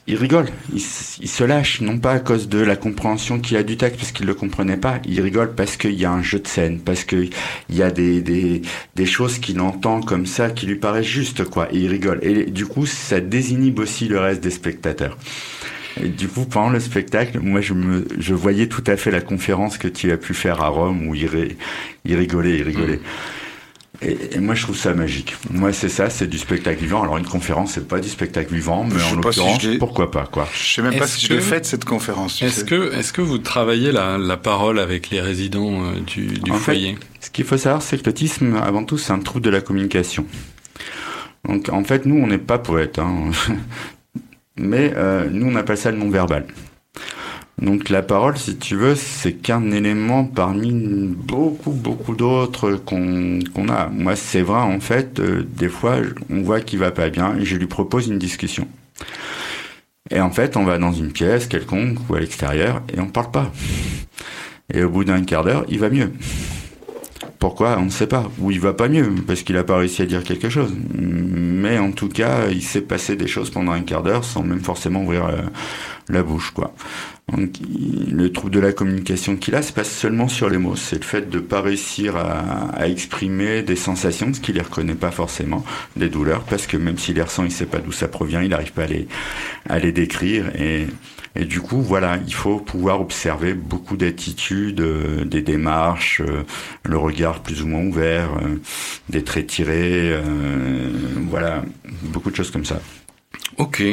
il rigole, il, se lâche, non pas à cause de la compréhension qu'il a du texte, parce qu'il le comprenait pas, il rigole parce qu'il y a un jeu de scène, parce qu'il y a des, des, des choses qu'il entend comme ça qui lui paraissent justes, quoi, et il rigole. Et du coup, ça désinhibe aussi le reste des spectateurs. Et du coup, pendant le spectacle, moi, je me, je voyais tout à fait la conférence que tu as pu faire à Rome, où il rigolait, il rigolait. Mmh. Et, et, moi, je trouve ça magique. Moi, c'est ça, c'est du spectacle vivant. Alors, une conférence, c'est pas du spectacle vivant, mais en l'occurrence, si pourquoi pas, quoi. Je sais même pas si que, je l'ai faite, cette conférence. Est-ce que, est-ce que vous travaillez la, la parole avec les résidents euh, du, du en foyer? fait, Ce qu'il faut savoir, c'est que l'autisme, avant tout, c'est un trouble de la communication. Donc, en fait, nous, on n'est pas poète, hein. mais euh, nous, on appelle ça le non-verbal. Donc la parole, si tu veux, c'est qu'un élément parmi beaucoup, beaucoup d'autres qu'on qu a. Moi, c'est vrai, en fait, euh, des fois, on voit qu'il va pas bien et je lui propose une discussion. Et en fait, on va dans une pièce quelconque ou à l'extérieur et on parle pas. Et au bout d'un quart d'heure, il va mieux. Pourquoi? On ne sait pas. Ou il va pas mieux, parce qu'il a pas réussi à dire quelque chose. Mais en tout cas, il s'est passé des choses pendant un quart d'heure sans même forcément ouvrir la, la bouche, quoi. Donc, le trouble de la communication qu'il a, c'est pas seulement sur les mots, c'est le fait de pas réussir à, à exprimer des sensations, ce qu'il les reconnaît pas forcément, des douleurs, parce que même s'il les ressent, il sait pas d'où ça provient, il n'arrive pas à les, à les décrire et et du coup, voilà, il faut pouvoir observer beaucoup d'attitudes, euh, des démarches, euh, le regard plus ou moins ouvert, euh, des traits tirés, voilà, beaucoup de choses comme ça. Ok.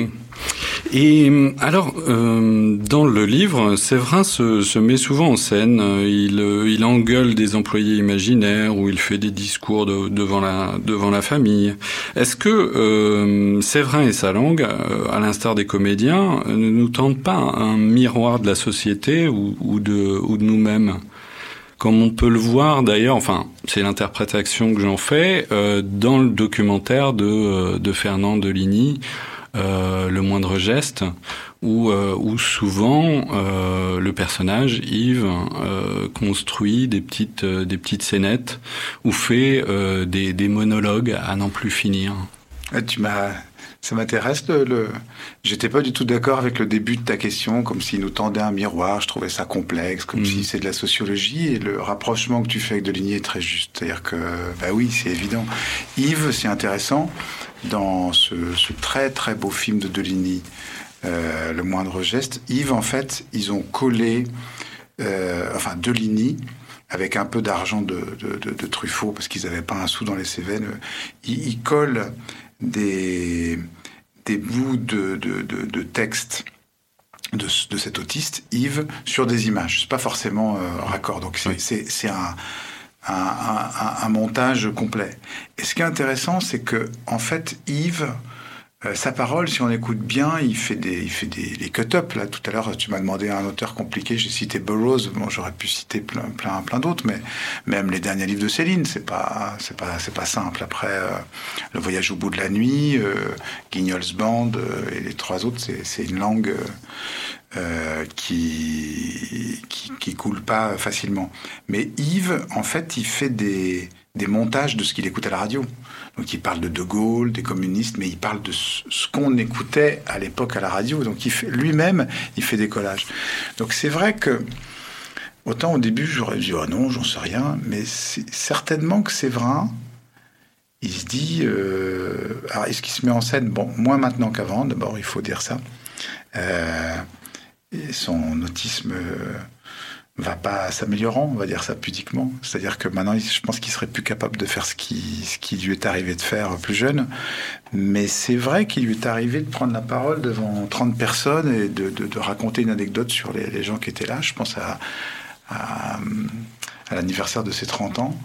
Et alors, euh, dans le livre, Séverin se, se, met souvent en scène. Il, il engueule des employés imaginaires ou il fait des discours de, devant, la, devant la famille. Est-ce que euh, Séverin et sa langue, euh, à l'instar des comédiens, ne nous tendent pas un miroir de la société ou, ou de, ou de nous-mêmes? Comme on peut le voir d'ailleurs, enfin c'est l'interprétation que j'en fais, euh, dans le documentaire de, euh, de Fernand Deligny, euh, le moindre geste, où, euh, où souvent euh, le personnage Yves construit des petites des petites scénettes ou fait des, des monologues à n'en plus finir. Ah, tu m'as ça m'intéresse. Le, le... J'étais pas du tout d'accord avec le début de ta question, comme s'il nous tendait un miroir. Je trouvais ça complexe, comme mmh. si c'est de la sociologie. Et le rapprochement que tu fais avec Deligny est très juste. C'est-à-dire que, bah oui, c'est évident. Yves, c'est intéressant dans ce, ce, très très beau film de Deligny, euh, Le moindre geste. Yves, en fait, ils ont collé, euh, enfin, Deligny, avec un peu d'argent de, de, de, de, Truffaut, parce qu'ils n'avaient pas un sou dans les Cévennes, ils, ils collent des, des bouts de, de, texte de, de, cet autiste, Yves, sur des images. C'est pas forcément euh, raccord. Donc c'est un, un, montage complet. Et ce qui est intéressant, c'est que en fait, Yves euh, sa parole, si on écoute bien, il fait des, il fait des les cut-up. Là, tout à l'heure, tu m'as demandé un auteur compliqué. J'ai cité Burroughs. J'aurais pu citer plein, plein, plein d'autres, mais même les derniers livres de Céline, c'est pas, c'est pas, c'est pas simple. Après, euh, Le Voyage au bout de la nuit, euh, Guignol's Band et les trois autres, c'est une langue euh, qui, qui, coule pas facilement. Mais Yves, en fait, il fait des des montages de ce qu'il écoute à la radio. Donc il parle de De Gaulle, des communistes, mais il parle de ce qu'on écoutait à l'époque à la radio. Donc lui-même, il fait des collages. Donc c'est vrai que autant au début j'aurais dit ah non, j'en sais rien, mais certainement que Séverin, il se dit euh, alors est-ce qu'il se met en scène? Bon, moins maintenant qu'avant. D'abord, il faut dire ça. Euh, son autisme. Euh, va pas s'améliorant, on va dire ça pudiquement. C'est-à-dire que maintenant, je pense qu'il serait plus capable de faire ce qui, ce qui lui est arrivé de faire plus jeune. Mais c'est vrai qu'il lui est arrivé de prendre la parole devant 30 personnes et de, raconter une anecdote sur les, gens qui étaient là. Je pense à, l'anniversaire de ses 30 ans.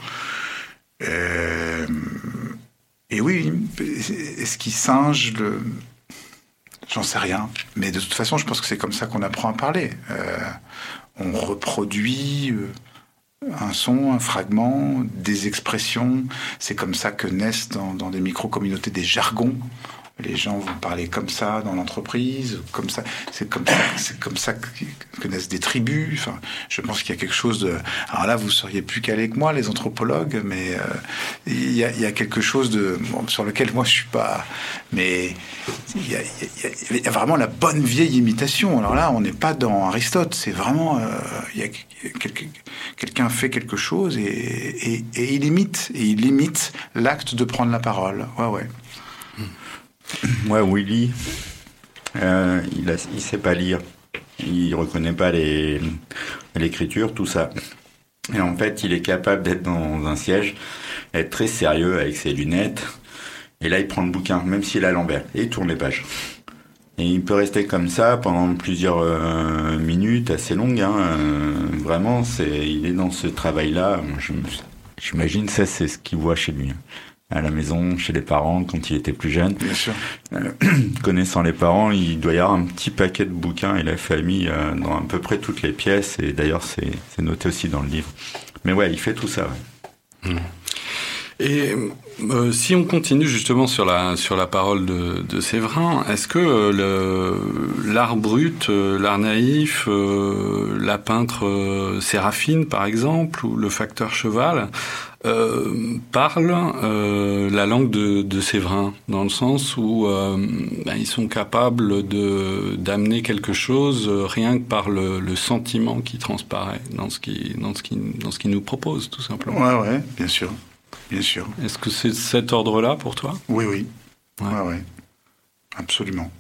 Euh, et oui, est-ce qu'il singe le... J'en sais rien. Mais de toute façon, je pense que c'est comme ça qu'on apprend à parler. Euh, on reproduit euh, un son, un fragment, des expressions. C'est comme ça que naissent dans, dans des micro-communautés des jargons les gens vont parler comme ça dans l'entreprise, comme ça. C'est comme ça, c'est comme ça des tribus. Enfin, je pense qu'il y a quelque chose de. Alors là, vous seriez plus calé que moi, les anthropologues, mais euh, il, y a, quelque chose de sur lequel moi je suis pas. Mais il y, a, vraiment la bonne vieille imitation. Alors là, on n'est pas dans Aristote. C'est vraiment euh, il quelqu'un fait quelque chose et, et, et, il imite et il imite l'acte de prendre la parole. Ouais, ouais. Ouais, Willy, euh, il, il sait pas lire. Il reconnaît pas l'écriture, tout ça. Et en fait, il est capable d'être dans un siège, être très sérieux avec ses lunettes. Et là, il prend le bouquin, même s'il a l'envers, et il tourne les pages. Et il peut rester comme ça pendant plusieurs euh, minutes, assez longues. Hein. Euh, vraiment, c'est, il est dans ce travail-là. J'imagine ça, c'est ce qu'il voit chez lui à la maison, chez les parents, quand il était plus jeune. Bien sûr. Euh, connaissant les parents, il doit y avoir un petit paquet de bouquins et la famille euh, dans à peu près toutes les pièces. Et d'ailleurs, c'est noté aussi dans le livre. Mais ouais, il fait tout ça. Ouais. Mmh. Et euh, si on continue justement sur la sur la parole de, de Séverin, est-ce que euh, l'art brut, euh, l'art naïf, euh, la peintre Séraphine par exemple ou le facteur cheval euh, parlent la langue de, de, Séverin dans le sens où ben, ils sont capables de d'amener quelque chose rien que par le, le, sentiment qui transparaît dans ce qui dans ce qui dans ce qui nous propose tout simplement. Ouais ouais, bien sûr. Bien sûr. Est-ce que c'est cet ordre-là pour toi? Oui, oui. Ouais. ouais, ouais. Absolument.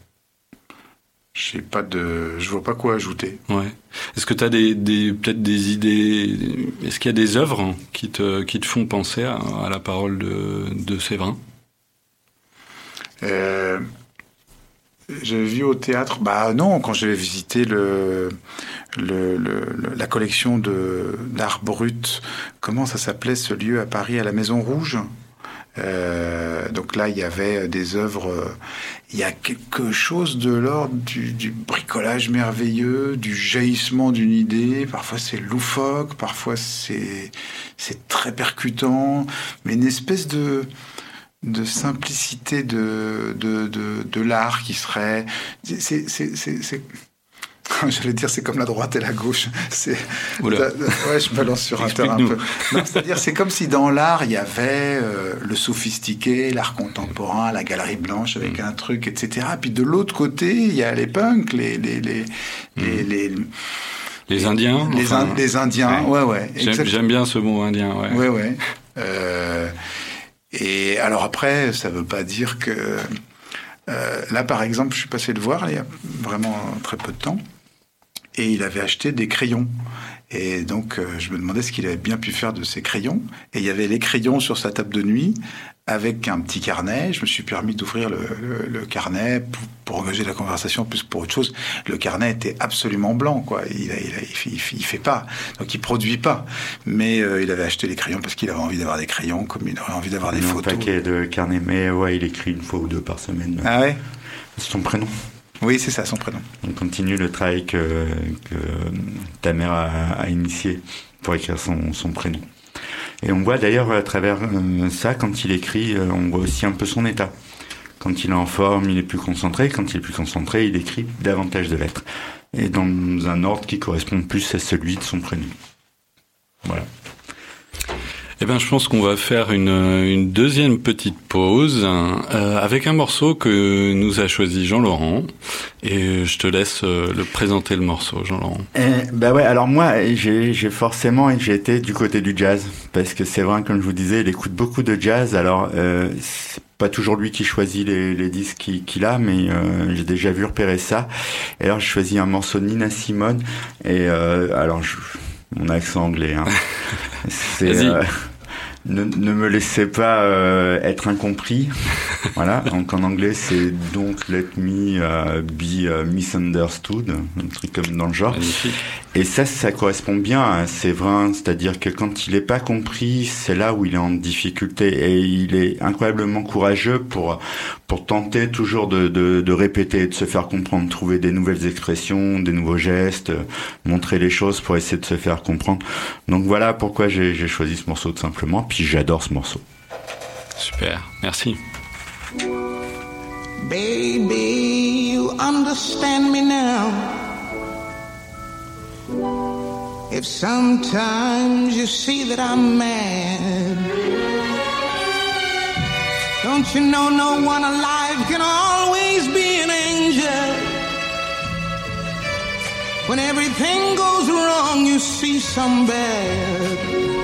J'ai pas de, je vois pas quoi ajouter. Ouais. Est-ce que tu as des, des peut-être des idées Est-ce qu'il y a des œuvres qui te qui te font penser à, à la parole de, de Séverin? Euh, J'ai vu au théâtre, bah non, quand j'avais visité le, le, le, la collection de d'art brut, comment ça s'appelait ce lieu à Paris, à la Maison Rouge? Euh, donc là, il y avait des œuvres. Il y a quelque chose de l'ordre du, bricolage merveilleux, du jaillissement d'une idée. Parfois c'est loufoque, parfois c'est c'est très percutant, mais une espèce de de simplicité de de de, de l'art qui serait. C'est J'allais dire, c'est comme la droite et la gauche. C'est, ouais, je me lance sur un terrain un peu. c'est-à-dire, c'est comme si dans l'art, il y avait euh, le sophistiqué, l'art contemporain, la galerie blanche avec mm. un truc, etc. Puis de l'autre côté, il y a les punks, les, les, les, mm. les, les les Indiens Les, enfin, les Indiens, ouais, ouais. J'aime, j'aime bien ce mot indien, ouais. Ouais, ouais. Euh, et alors après, ça veut pas dire que... Euh, là, par exemple, je suis passé le voir il y a vraiment très peu de temps et il avait acheté des crayons. Et donc, euh, je me demandais ce qu'il avait bien pu faire de ces crayons. Et il y avait les crayons sur sa table de nuit avec un petit carnet. Je me suis permis d'ouvrir le, le, le, carnet pour, pour, engager la conversation plus pour autre chose. Le carnet était absolument blanc, quoi. Il, il, il, il fait pas, donc il produit pas. Mais euh, il avait acheté les crayons parce qu'il avait envie d'avoir des crayons, comme il aurait envie d'avoir des photos. Un paquet de carnet, mais ouais, il écrit une fois ou deux par semaine. Ah ouais? C'est son prénom. Oui, c'est ça, son prénom. On continue le travail que, ta mère a, a, initié pour écrire son, son prénom. Et on voit d'ailleurs à travers euh, ça, quand il écrit, euh, on voit aussi un peu son état. Quand il est en forme, il est plus concentré. Quand il est plus concentré, il écrit davantage de lettres. Et dans un ordre qui correspond plus à celui de son prénom. Voilà. Eh ben, je pense qu'on va faire une, une, deuxième petite pause euh, avec un morceau que nous a choisi Jean-Laurent. Et je te laisse euh, le présenter le morceau, Jean-Laurent. Eh, bah ouais, alors moi, j'ai forcément j'ai été du côté du jazz parce que c'est vrai, comme je vous disais, il écoute beaucoup de jazz. Alors euh, c'est pas toujours lui qui choisit les, les disques qu'il qu a, mais euh, j'ai déjà vu repérer ça. Et alors, j'ai choisi un morceau de Nina Simone. Et euh, alors, je, mon accent anglais, hein. c'est ne, ne, me laissez pas euh, être incompris. voilà. Donc en anglais, c'est Don't Let Me uh, Be uh, Misunderstood, un truc comme dans le genre. Magnifique. Et ça, ça correspond bien à Séverin, c'est-à-dire que quand il n'est pas compris, c'est là où il est en difficulté. Et il est incroyablement courageux pour pour tenter toujours de, de, de répéter, de se faire comprendre, trouver des nouvelles expressions, des nouveaux gestes, montrer les choses pour essayer de se faire comprendre. Donc voilà pourquoi j'ai choisi ce morceau tout simplement. Puis j'adore ce morceau. Super, merci. Baby, you understand me now. If sometimes you see that I'm mad, don't you know no one alive can always be an angel? When everything goes wrong, you see some bad.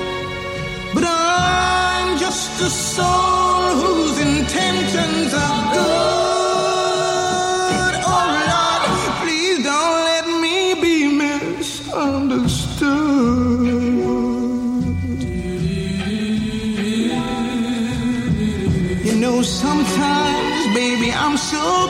I'm just a soul whose intentions are good. Oh Lord, please don't let me be misunderstood. You know, sometimes, baby, I'm so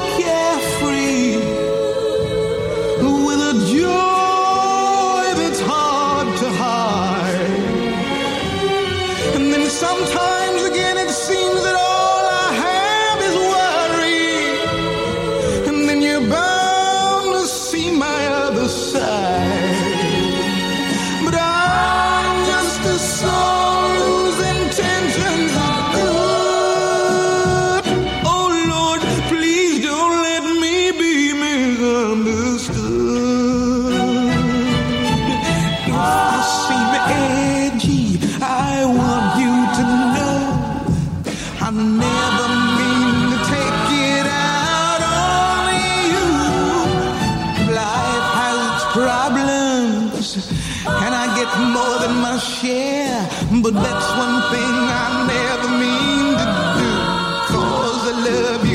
that's one thing I never mean to do. Cause I love you.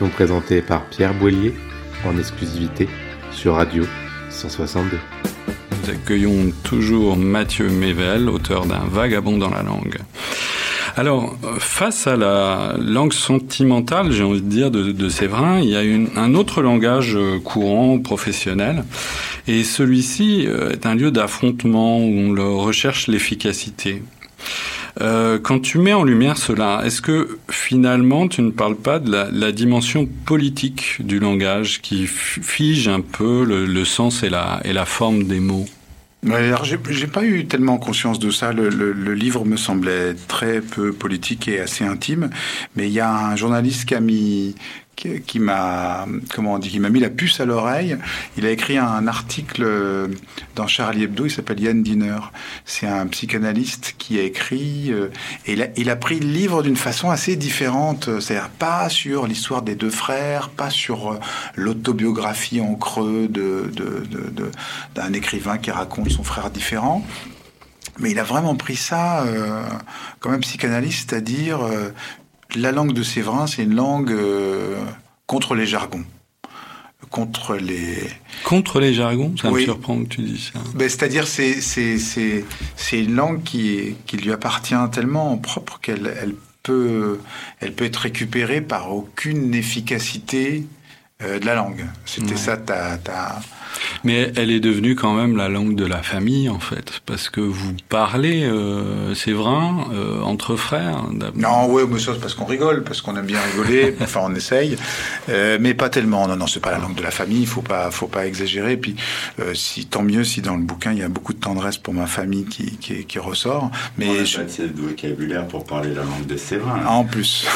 Émission présentée par Pierre Boillier en exclusivité sur Radio 162. Nous accueillons toujours Mathieu Mével, auteur d'un Vagabond dans la langue. Alors, face à la langue sentimentale, j'ai envie de dire, de, Séverin, il y a un autre langage euh, courant, professionnel, et celui-ci euh, est un lieu d'affrontement où on recherche l'efficacité. Euh, quand tu mets en lumière cela, est-ce que finalement tu ne parles pas de la, dimension politique du langage qui fige un peu le, sens et la, forme des mots? Alors j'ai pas eu tellement conscience de ça. Le livre me semblait très peu politique et assez intime, mais il y a un journaliste qui a mis qui, m'a comment on dit qui m'a mis la puce à l'oreille. Il a écrit un article dans Charlie Hebdo. Il s'appelle Yann Diner. C'est un psychanalyste qui a écrit euh, et il a, pris le livre d'une façon assez différente. C'est-à-dire pas sur l'histoire des deux frères, pas sur euh, l'autobiographie en creux d'un écrivain qui raconte son frère différent. Mais il a vraiment pris ça euh, comme un psychanalyste, c'est-à-dire euh, la langue de Séverin, c'est une langue euh, contre les jargons, contre les. Contre les jargons, ça Oui. me surprend que tu dis ça. Ben, c'est-à-dire c'est c'est c'est c'est une langue qui qui lui appartient tellement en propre qu'elle elle peut elle peut être récupérée par aucune efficacité euh, de la langue. C'était Ouais. ça ta ta Mais elle est devenue quand même la langue de la famille, en fait, parce que vous parlez euh, séverin euh, entre frères. Non, ouais, mais ça c'est parce qu'on rigole, parce qu'on aime bien rigoler. enfin, on essaye, euh, mais pas tellement. Non, non, c'est pas la langue de la famille. Il faut pas, faut pas exagérer. Puis, euh, si tant mieux si dans le bouquin il y a beaucoup de tendresse pour ma famille qui qui, qui ressort. Mais on n'a je- pas de ce vocabulaire pour parler la langue de Séverin. en plus,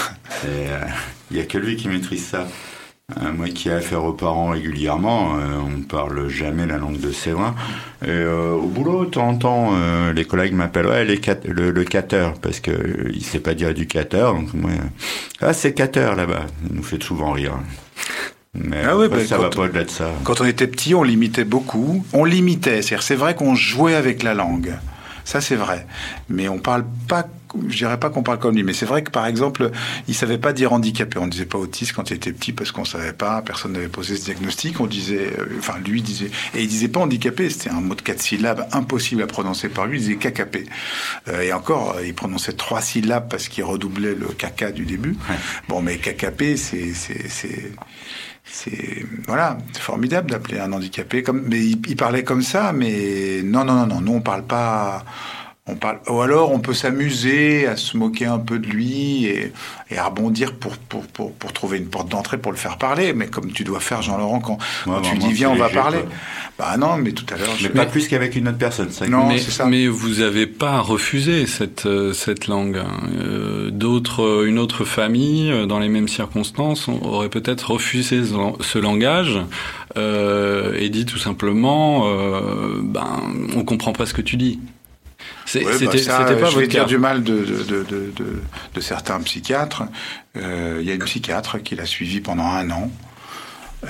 euh, Il y a que lui qui maîtrise ça. Euh, moi qui ai affaire aux parents régulièrement, euh, on parle jamais la langue de Séverin. Et euh, au boulot, de temps en temps, les collègues m'appellent ouais, les cat- le, le cateur, parce que euh, il sait pas dire éducateur. Donc moi, ah c'est cateur là-bas. Il nous fait souvent rire. Mais Ah après, bah, ça va pas au-delà de ça. quand on était petit, on limitait beaucoup. On limitait, c'est-à-dire c'est vrai qu'on jouait avec la langue. Ça c'est vrai, mais on parle pas. Je dirais pas qu'on parle comme lui, mais c'est vrai que par exemple, il savait pas dire handicapé. On disait pas autiste quand il était petit parce qu'on savait pas, personne n'avait posé ce diagnostic. On disait, euh, enfin lui disait, et il disait pas handicapé. C'était un mot de quatre syllabes impossible à prononcer par lui. Il disait cacapé. Euh, et encore, euh, il prononçait trois syllabes parce qu'il redoublait le caca du début. Bon, mais cacapé, c'est c'est c'est c'est voilà, c'est formidable d'appeler un handicapé comme mais il, il parlait comme ça mais non non non non, nous on parle pas on parle ou alors on peut s'amuser à se moquer un peu de lui et, et à rebondir pour, pour, pour, pour trouver une porte d'entrée pour le faire parler mais comme tu dois faire Jean-Laurent quand, quand Ouais, tu bah, dis viens on va léger, parler quoi. bah non mais tout à l'heure je Mais pas plus qu'avec une autre personne. Ça Non, mais, c'est ça. mais vous avez pas refusé cette euh, cette langue. hein. Euh, D'autres, euh, une autre famille dans les mêmes circonstances on- aurait peut-être refusé ce langage euh, et dit tout simplement, euh, ben, on comprend pas ce que tu dis. Ouais, bah, C'était pas je vais dire du mal de, de, de, de, de- de certains psychiatres. Euh, Il y a une psychiatre qui l'a suivi pendant un an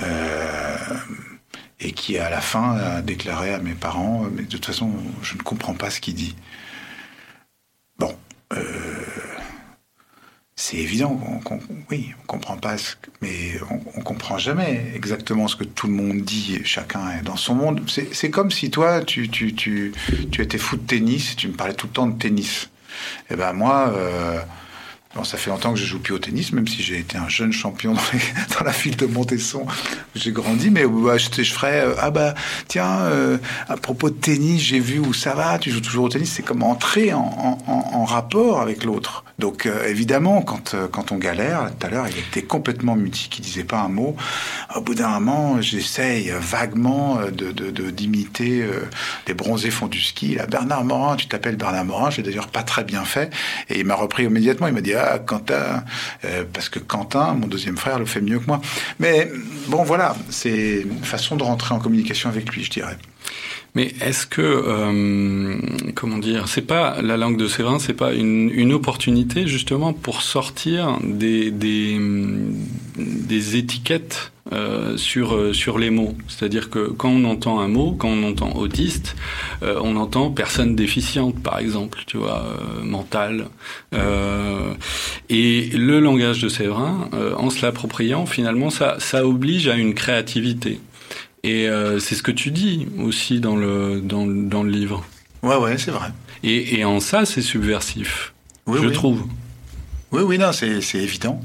euh, et qui, à la fin, a déclaré à mes parents Mais de toute façon, je ne comprends pas ce qu'il dit. Bon. Euh, c'est évident oui, on comprend pas, ce mais on, on comprend jamais exactement ce que tout le monde dit. Chacun est dans son monde. C'est, comme si toi, tu, tu, tu, tu étais fou de tennis, tu me parlais tout le temps de tennis. Et ben moi, euh, bon, ça fait longtemps que je joue plus au tennis, même si j'ai été un jeune champion dans, la ville de Montesson. J'ai grandi, mais bah, je, je ferais euh, ah bah tiens, euh, à propos de tennis, j'ai vu où ça va. Tu joues toujours au tennis, c'est comme entrer en, rapport avec l'autre. Donc euh, évidemment, quand euh, quand on galère, tout à l'heure, il était complètement mutique, il disait pas un mot. Au bout d'un moment, j'essaye vaguement euh, de de- de- d'imiter euh, les bronzés font du ski. Là, Bernard Morin, tu t'appelles Bernard Morin, j'ai d'ailleurs pas très bien fait, et il m'a repris immédiatement. Il m'a dit ah Quentin, euh, parce que Quentin, mon deuxième frère, le fait mieux que moi. Mais bon, voilà, c'est une façon de rentrer en communication avec lui, je dirais. Mais est-ce que, euh, comment dire, c'est pas la langue de Séverin, c'est pas une, une opportunité justement pour sortir des, des, des étiquettes euh, sur, euh, sur les mots? C'est-à-dire que quand on entend un mot, quand on entend autiste, euh, on entend personne déficiente, par exemple, tu vois, euh, mentale. Euh, et le langage de Séverin, en se l'appropriant, finalement, ça, ça oblige à une créativité. Et euh, c'est ce que tu dis aussi dans le, dans, le- dans le livre. Ouais, ouais, c'est vrai. Et, et en ça, c'est subversif, Oui, je oui. trouve. Oui, oui, non, c'est c'est évident.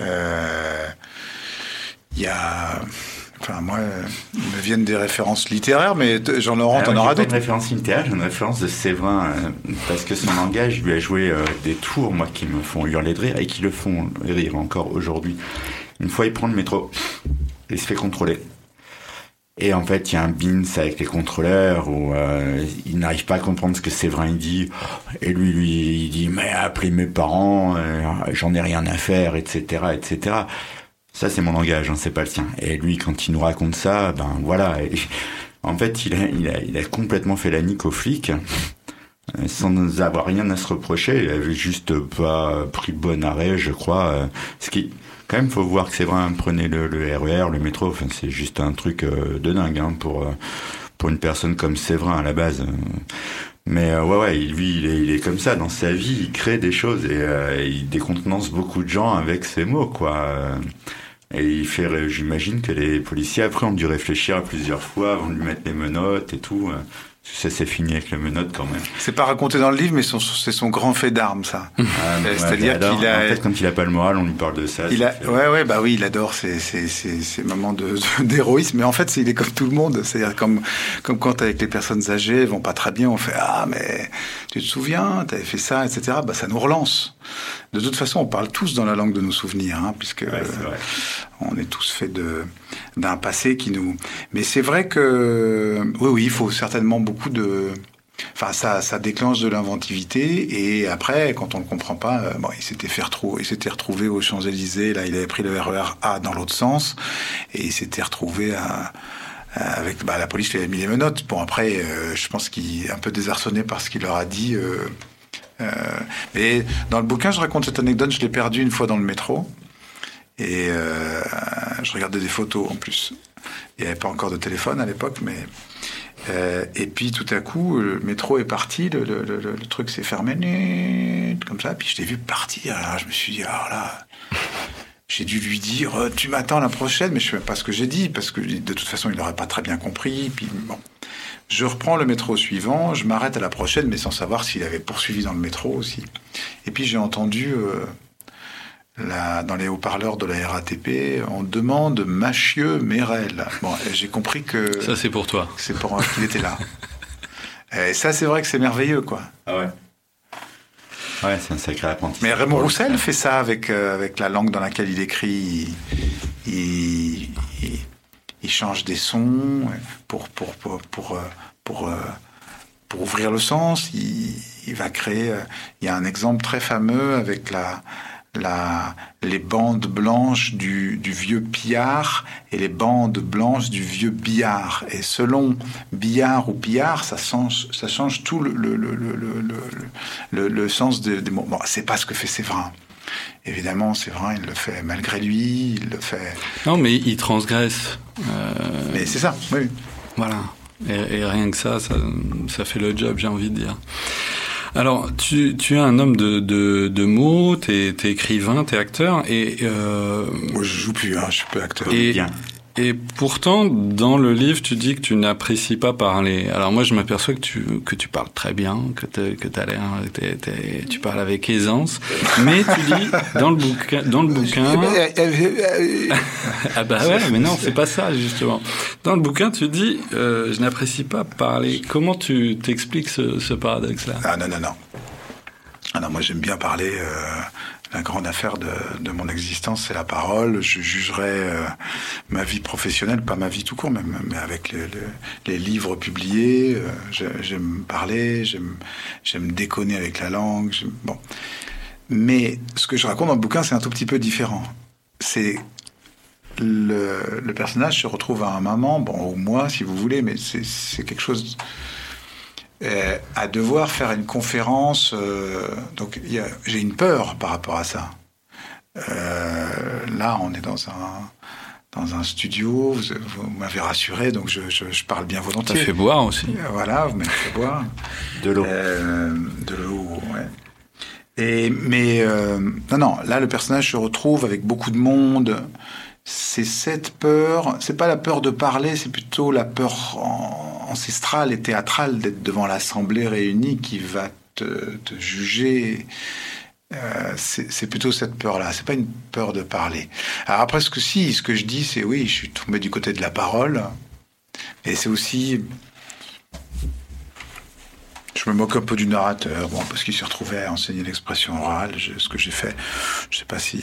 Euh, Il y a. Enfin, moi, il me viennent des références littéraires, mais Jean-Laurent, Ah, t'en auras j'ai d'autres. une référence littéraire, j'ai une référence de Séverin, euh, parce que son langage lui a joué euh, des tours, moi, qui me font hurler de rire et qui le font rire encore aujourd'hui. Une fois, il prend le métro, il se fait contrôler. Et en fait, il y a un bins avec les contrôleurs où euh, il n'arrive pas à comprendre ce que Séverin dit. Et lui, lui, il dit mais appelez mes parents, euh, j'en ai rien à faire, etc., etc. Ça, c'est mon langage, hein, c'est pas le sien. Et lui, quand il nous raconte ça, ben voilà. En fait, il a, il a, il a complètement fait la nique aux flics. euh, Sans avoir rien à se reprocher, il avait juste pas pris bon arrêt, je crois. euh, Ce qui, quand même, faut voir que c'est vrai, prenez le, le RER, le métro, enfin, c'est juste un truc euh, de dingue hein, pour euh, pour une personne comme Séverin à la base. euh. Mais euh, ouais, ouais, lui, il est, il est comme ça dans sa vie, il crée des choses et euh, il décontenance beaucoup de gens avec ses mots, quoi. euh. Et il fait, j'imagine que les policiers après ont dû réfléchir plusieurs fois avant de lui mettre les menottes et tout. Ça s'est fini avec les menottes quand même. C'est pas raconté dans le livre, mais c'est son grand fait d'armes, ça. Ah, Euh, ouais, C'est-à-dire j'adore. qu'il a- En fait, quand il a pas le moral, on lui parle de ça. Il a, fait- ouais, ouais, bah oui, il adore ces, ces, ces, ces moments d'héroïsme. Mais en fait, il est comme tout le monde. C'est-à-dire comme, comme quand avec les personnes âgées, elles vont pas très bien, on fait ah mais tu te souviens, t'avais fait ça, etc. Bah ça nous relance. De toute façon, on parle tous dans la langue de nos souvenirs, hein, puisque Ouais, c'est vrai. on est tous faits d'un passé qui nous. Mais c'est vrai que oui, oui, il faut certainement beaucoup de. Enfin, ça, ça déclenche de l'inventivité. Et après, quand on ne comprend pas, euh, bon, il s'était fait retrouver, il s'était retrouvé aux Champs Élysées. Là, il avait pris le RER A dans l'autre sens, et il s'était retrouvé à avec bah, la police lui avait mis les menottes. Bon après, euh, je pense qu'il est un peu désarçonné par ce qu'il leur a dit. euh, euh, mais dans le bouquin, je raconte cette anecdote. Je l'ai perdu une fois dans le métro. Et euh, je regardais des photos en plus. Il n'y avait pas encore de téléphone à l'époque, mais. euh, et puis tout à coup, le métro est parti, le, truc s'est fermé, comme ça. Puis je l'ai vu partir. Alors je me suis dit, alors là. J'ai dû lui dire, tu m'attends la prochaine, mais je ne sais même pas ce que j'ai dit, parce que de toute façon, il n'aurait pas très bien compris. Puis bon. Je reprends le métro suivant, je m'arrête à la prochaine, mais sans savoir s'il avait poursuivi dans le métro aussi. Et puis j'ai entendu euh, la- dans les haut-parleurs de la RATP, on demande Machieu Mérel. Bon, et j'ai compris que Ça, c'est pour toi. c'est pour qu'il était là. Et ça, c'est vrai que c'est merveilleux, quoi. Ah ouais. Ouais, c'est un sacré apprentissage. Mais Raymond Roussel fait ça avec, euh, avec la langue dans laquelle il écrit. Il, il, il- il change des sons euh, pour, euh, pour ouvrir le sens. Il, va créer. euh, Il y a un exemple très fameux avec les bandes blanches du, vieux pillard et les bandes blanches du vieux billard. Et selon billard ou pillard, ça change, tout le, sens des, des mots. Bon, c'est pas ce que fait Séverin. Évidemment, Séverin, il le fait malgré lui, il le fait. Non, mais il transgresse. Euh, Mais c'est ça, oui. Voilà. Et, et rien que ça, ça, ça fait le job, j'ai envie de dire. Alors, tu, tu es un homme de, de, de mots, t'es es écrivain, t'es acteur, et, euh, Moi, je joue plus, hein, je suis plus acteur. et, bien. Et pourtant, dans le livre, tu dis que tu n'apprécies pas parler. Alors moi, je m'aperçois que tu, que tu parles très bien, que, que t'as l'air, tu parles avec aisance, mais tu dis dans le bouquin, dans le bouquin, Euh, euh, euh, ah bah ouais, mais non, c'est pas ça justement. Dans le bouquin, tu dis, euh, je n'apprécie pas parler. Comment tu t'expliques ce, ce paradoxe-là? Ah non, non, non. Ah non, moi j'aime bien parler. euh, la grande affaire de, mon existence, c'est la parole. Je jugerai euh, ma vie professionnelle, pas ma vie tout court, même, mais avec le- le- les livres publiés. euh, j'aime parler, j'aime déconner avec la langue. Bon. Mais ce que je raconte dans le bouquin, c'est un tout petit peu différent. C'est le, le personnage se retrouve à un moment, bon, ou moi, si vous voulez, mais c'est quelque chose à devoir faire une conférence. euh, donc il y a- j'ai une peur par rapport à ça. Euh, là, on est dans un dans un studio. Vous, vous m'avez rassuré, donc je, je, je parle bien volontiers. fait boire aussi. Euh, Voilà, vous m'avez fait boire. De l'eau. Euh, de l'eau, ouais. Et, mais euh, non, non, là le personnage se retrouve avec beaucoup de monde. C'est cette peur, c'est pas la peur de parler, c'est plutôt la peur an- ancestrale et théâtrale d'être devant l'assemblée réunie qui va te, juger. Euh, c'est plutôt cette peur-là. C'est pas une peur de parler. Alors après, ce que si, ce que je dis, c'est oui, je suis tombé du côté de la parole, et c'est aussi je me moque un peu du narrateur, parce qu'il s'est retrouvé à enseigner l'expression orale, ce que j'ai fait. Je sais pas si.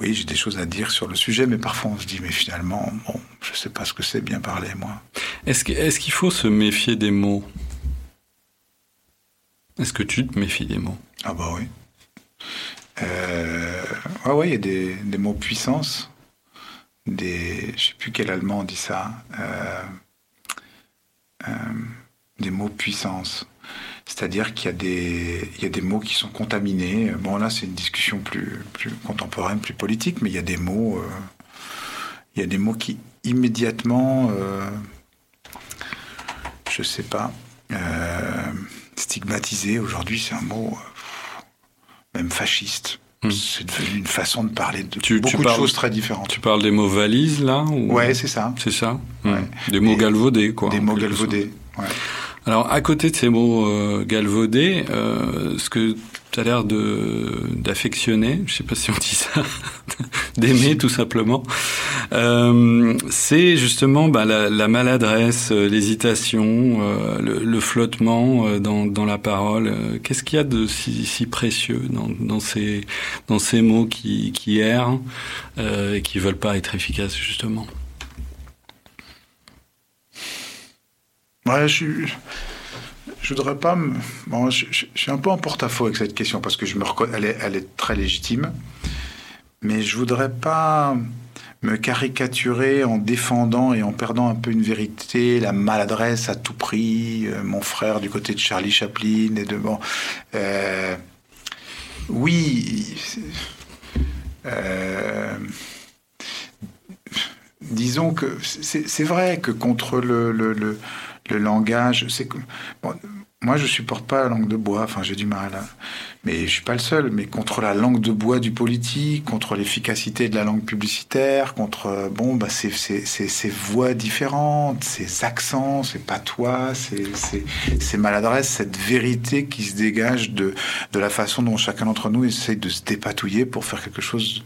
Oui, j'ai des choses à dire sur le sujet, mais parfois on se dit, mais finalement, bon, je sais pas ce que c'est bien parler, moi. Est-ce que- est-ce qu'il faut se méfier des mots? Est-ce que tu te méfies des mots? Ah bah oui. Euh, ouais, ouais, il y a des, des mots puissance, des, je sais plus quel allemand dit ça, euh, euh, des mots puissance. C'est-à-dire qu'il y a des, il y a des mots qui sont contaminés. Bon là, c'est une discussion plus, plus contemporaine, plus politique, mais il y a des mots, euh, il y a des mots qui immédiatement, euh, je sais pas, euh, stigmatisés. Aujourd'hui, c'est un mot euh, même fasciste. Hmm. C'est devenu une façon de parler de Tu- tu beaucoup de choses très différentes. Tu parles des mots valises là ou... Ouais, c'est ça. C'est ça Ouais. Ouais. Des mots Et- galvaudés, quoi. Des mots galvaudés. Ouais. Alors, à côté de ces mots euh, galvaudés, euh, ce que tu as l'air de d'affectionner, je sais pas si on dit ça, d'aimer tout simplement, euh, c'est justement bah, la, la maladresse, euh, l'hésitation, euh, le, le flottement euh, dans, dans la parole. Qu'est-ce qu'il y a de si, si précieux dans, dans ces dans ces mots qui, qui errent et qui veulent pas être efficaces justement? Ouais, je, voudrais pas me. Bon, je, suis un peu en porte-à-faux avec cette question parce que je me reconnais, elle est, très légitime. Mais je voudrais pas me caricaturer en défendant et en perdant un peu une vérité, la maladresse à tout prix, euh, mon frère du côté de Charlie Chaplin et de bon. euh, oui. euh, disons que c'est vrai que contre le, le langage, c'est bon, moi je supporte pas la langue de bois, enfin j'ai du mal, hein. mais je suis pas le seul. Mais contre la langue de bois du politique, contre l'efficacité de la langue publicitaire, contre euh, bon bah ces ces voix différentes, ces accents, ces patois, ces maladresses, cette vérité qui se dégage de de la façon dont chacun d'entre nous essaye de se dépatouiller pour faire quelque chose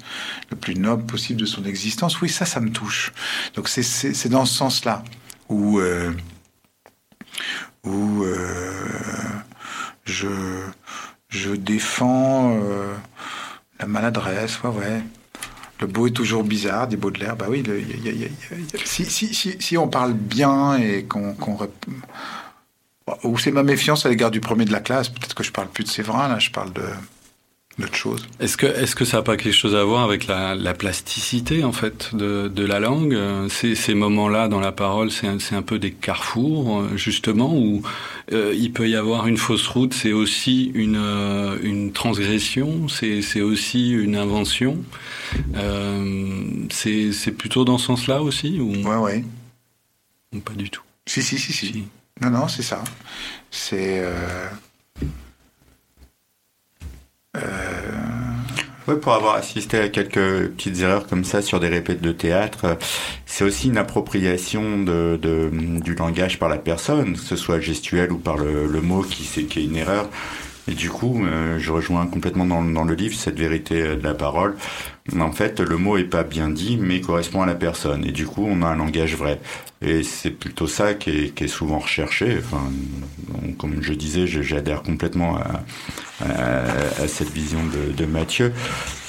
le plus noble possible de son existence. Oui, ça, ça me touche. Donc c'est dans ce sens-là où euh, où euh, je je défends euh, la maladresse. Ouais. Le beau est toujours bizarre, des Baudelaire. Bah oui, si, si, on parle bien et qu'on ou c'est ma méfiance à l'égard du premier de la classe. Peut-être que je parle plus de Séverin là, je parle de Est-ce que est-ce que ça n'a pas quelque chose à voir avec la, la plasticité en fait de, de la langue? Euh, Ces, ces moments-là dans la parole, c'est un, c'est un peu des carrefours euh, justement où euh, il peut y avoir une fausse route. C'est aussi une euh, une transgression. C'est c'est aussi une invention. Euh, c'est c'est plutôt dans ce sens-là aussi ou, Ouais, ouais. ou pas du tout? Si, si, si, si. Si. Non, non, c'est ça. C'est. Euh, Ouais, pour avoir assisté à quelques petites erreurs comme ça sur des répètes de théâtre, euh, c'est aussi une appropriation du langage par la personne, que ce soit gestuel ou par le, le mot qui qui est une erreur. Et du coup, euh, je rejoins complètement dans, dans le livre cette vérité euh, de la parole. En fait, le mot est pas bien dit, mais correspond à la personne. Et du coup, on a un langage vrai. Et c'est plutôt ça qui est, qui est souvent recherché. Enfin, comme je disais, j'adhère complètement à, à, à cette vision de, de Mathieu.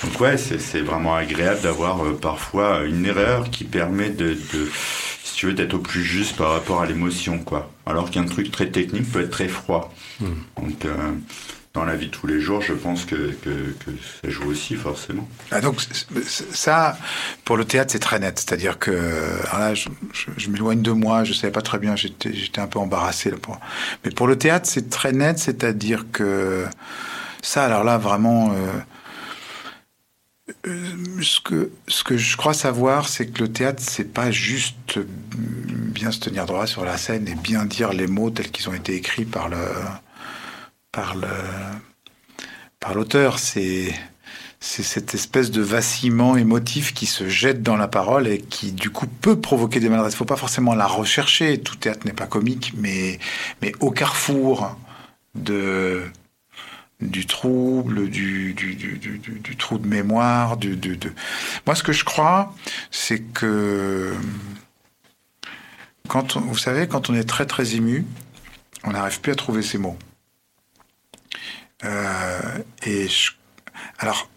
Donc ouais, c'est vraiment agréable d'avoir euh, parfois une erreur qui permet de, de si tu veux, d'être au plus juste par rapport à l'émotion, quoi. Alors qu'un truc très technique peut être très froid. Donc, euh, dans la vie de tous les jours, je pense que, que, que ça joue aussi, forcément. ah, donc, ça, pour le théâtre, c'est très net. C'est-à-dire que. Alors là, je, je- je m'éloigne de moi, je savais pas très bien, j'étais j'étais un peu embarrassé. Là, pour... Mais pour le théâtre, c'est très net, c'est-à-dire que. Ça, alors là, vraiment. euh, ce que, ce que je crois savoir, c'est que le théâtre, c'est pas juste bien se tenir droit sur la scène et bien dire les mots tels qu'ils ont été écrits par l'auteur. C'est, cette espèce de vacillement émotif qui se jette dans la parole et qui du coup peut provoquer des maladresses. Il faut pas forcément la rechercher. Tout théâtre n'est pas comique, mais au carrefour de du trouble, du, du, trou de mémoire, du. Moi, ce que je crois, c'est que quand on, vous savez, quand on est très très ému, on n'arrive plus à trouver ses mots. Euh, et alors,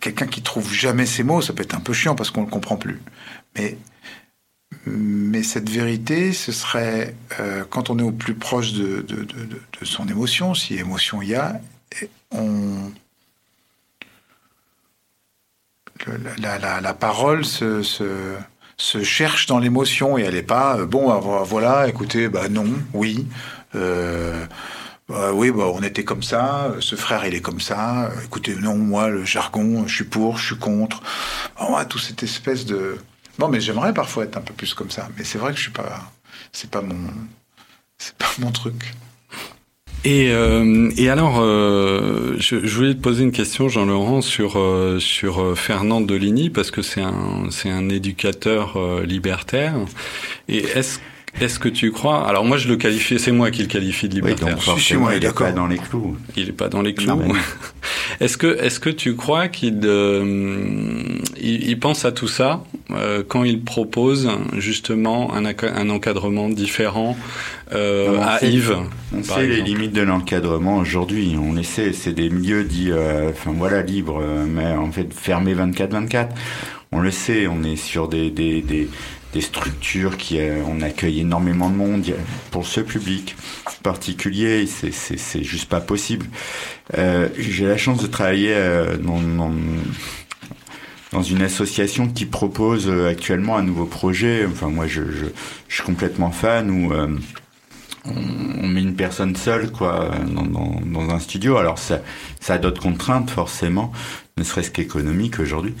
quelqu'un qui trouve jamais ses mots, ça peut être un peu chiant parce qu'on le comprend plus. Mais mais cette vérité, ce serait euh, quand on est au plus proche de, de, de, son émotion, si émotion il y a, on, la, la, la, parole se, se, se cherche dans l'émotion et elle n'est pas euh, bon, voilà, écoutez, bah non, oui. Euh, bah oui, bah, on était comme ça, ce frère il est comme ça, écoutez, non, moi le jargon, je suis pour, je suis contre. Oh, tout cette espèce de, Bon, mais j'aimerais parfois être un peu plus comme ça. Mais c'est vrai que je suis pas. C'est pas mon. C'est pas mon truc. Et, euh, et alors, euh, je, je, voulais te poser une question, Jean-Laurent, sur euh, sur Fernand Deligny parce que c'est un c'est un éducateur euh, libertaire. Et est-ce est-ce que tu crois Alors moi je le qualifie, c'est moi qui le qualifie de libertaire. Oui, donc forcément, il n'est pas dans les clous. Il est pas dans les clous. est-ce que est-ce que tu crois qu'il euh, il, il, pense à tout ça euh, quand il propose justement un, un encadrement différent euh, à sait, Yves On sait exemple. les limites de l'encadrement aujourd'hui. On les sait. C'est des milieux dits, euh, enfin voilà, libres, mais en fait fermés 24/24. On le sait. On est sur des des, des des structures qui euh, on accueille énormément de monde pour ce public particulier c'est c'est c'est juste pas possible. Euh, j'ai la chance de travailler euh, dans, dans dans une association qui propose euh, actuellement un nouveau projet. Enfin moi je je, je suis complètement fan où on, on met une personne seule quoi dans, dans, dans un studio. Alors ça ça a d'autres contraintes forcément ne serait-ce qu'économique aujourd'hui.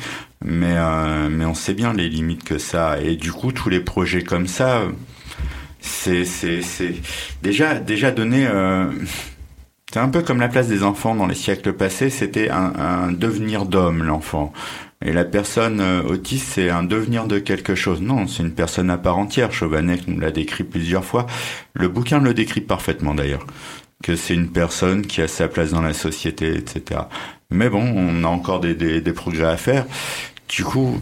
Mais euh, mais on sait bien les limites que ça a. et du coup tous les projets comme ça c'est c'est c'est déjà déjà donné euh, c'est un peu comme la place des enfants dans les siècles passés. C'était un, devenir d'homme l'enfant. Et la personne euh, autiste c'est un devenir de quelque chose. Non c'est une personne à part entière. Chauvanet nous l'a décrit plusieurs fois. Le bouquin le décrit parfaitement d'ailleurs. Que c'est une personne qui a sa place dans la société etc mais bon on a encore des, des, des progrès à faire du coup,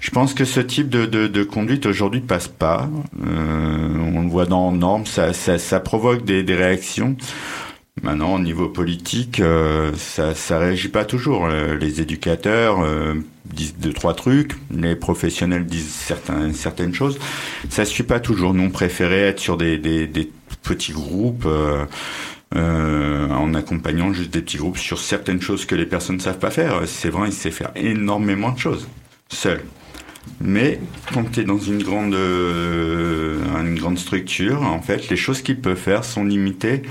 je pense que ce type de, de, de conduite aujourd'hui passe pas. Euh, on le voit dans normes, ça, ça, ça provoque des, des réactions. Maintenant, au niveau politique, euh, ça, ça réagit pas toujours. Euh, les éducateurs euh, disent deux trois trucs, les professionnels disent certains, certaines choses. Ça suit pas toujours. Nous, on préférait être sur des, des, des petits groupes. Euh, en accompagnant juste des petits groupes sur certaines choses que les personnes ne savent pas faire. C'est vrai, il sait faire énormément de choses, seul. Mais quand tu es dans une grande, euh, une grande structure, en fait, les choses qu'il peut faire sont limitées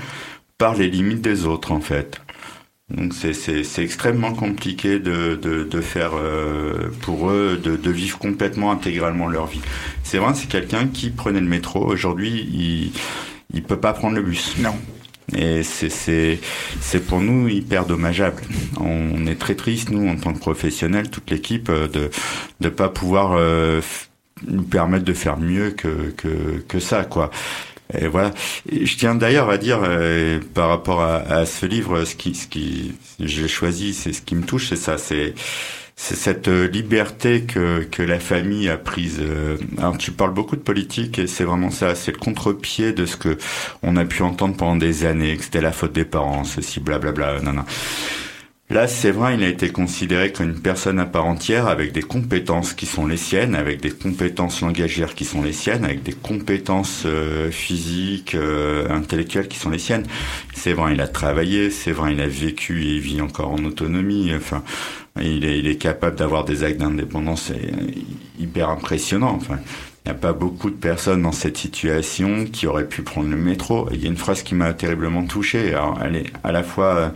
par les limites des autres, en fait. Donc c'est extrêmement compliqué de, de, de faire euh, pour eux de, de vivre complètement intégralement leur vie. C'est vrai, c'est quelqu'un qui prenait le métro. Aujourd'hui, il il peut pas prendre le bus. Non. Et c'est pour nous hyper dommageable. On est très triste, nous, en tant que professionnels, toute l'équipe, de ne pas pouvoir euh, nous permettre de faire mieux que, que, que ça, quoi. Et voilà. Je tiens d'ailleurs à dire euh, par rapport à, à, ce livre, ce qui, ce qui j'ai choisi, c'est ce qui me touche, c'est ça, c'est c'est cette liberté que, que la famille a prise. Alors tu parles beaucoup de politique et c'est vraiment ça, c'est le contre-pied de ce que on a pu entendre pendant des années, que c'était la faute des parents, ceci, blablabla, non, non. Là, c'est vrai, il a été considéré comme une personne à part entière avec des compétences qui sont les siennes, avec des compétences langagières qui sont les siennes, avec des compétences euh, physiques, euh, intellectuelles qui sont les siennes. Vrai, il a travaillé, c'est vrai, il a vécu et vit encore en autonomie. Enfin, il est, il est capable d'avoir des actes d'indépendance hyper impressionnants. Enfin, il n'y a pas beaucoup de personnes dans cette situation qui auraient pu prendre le métro. Il y a une phrase qui m'a terriblement touché. Alors, elle est à la fois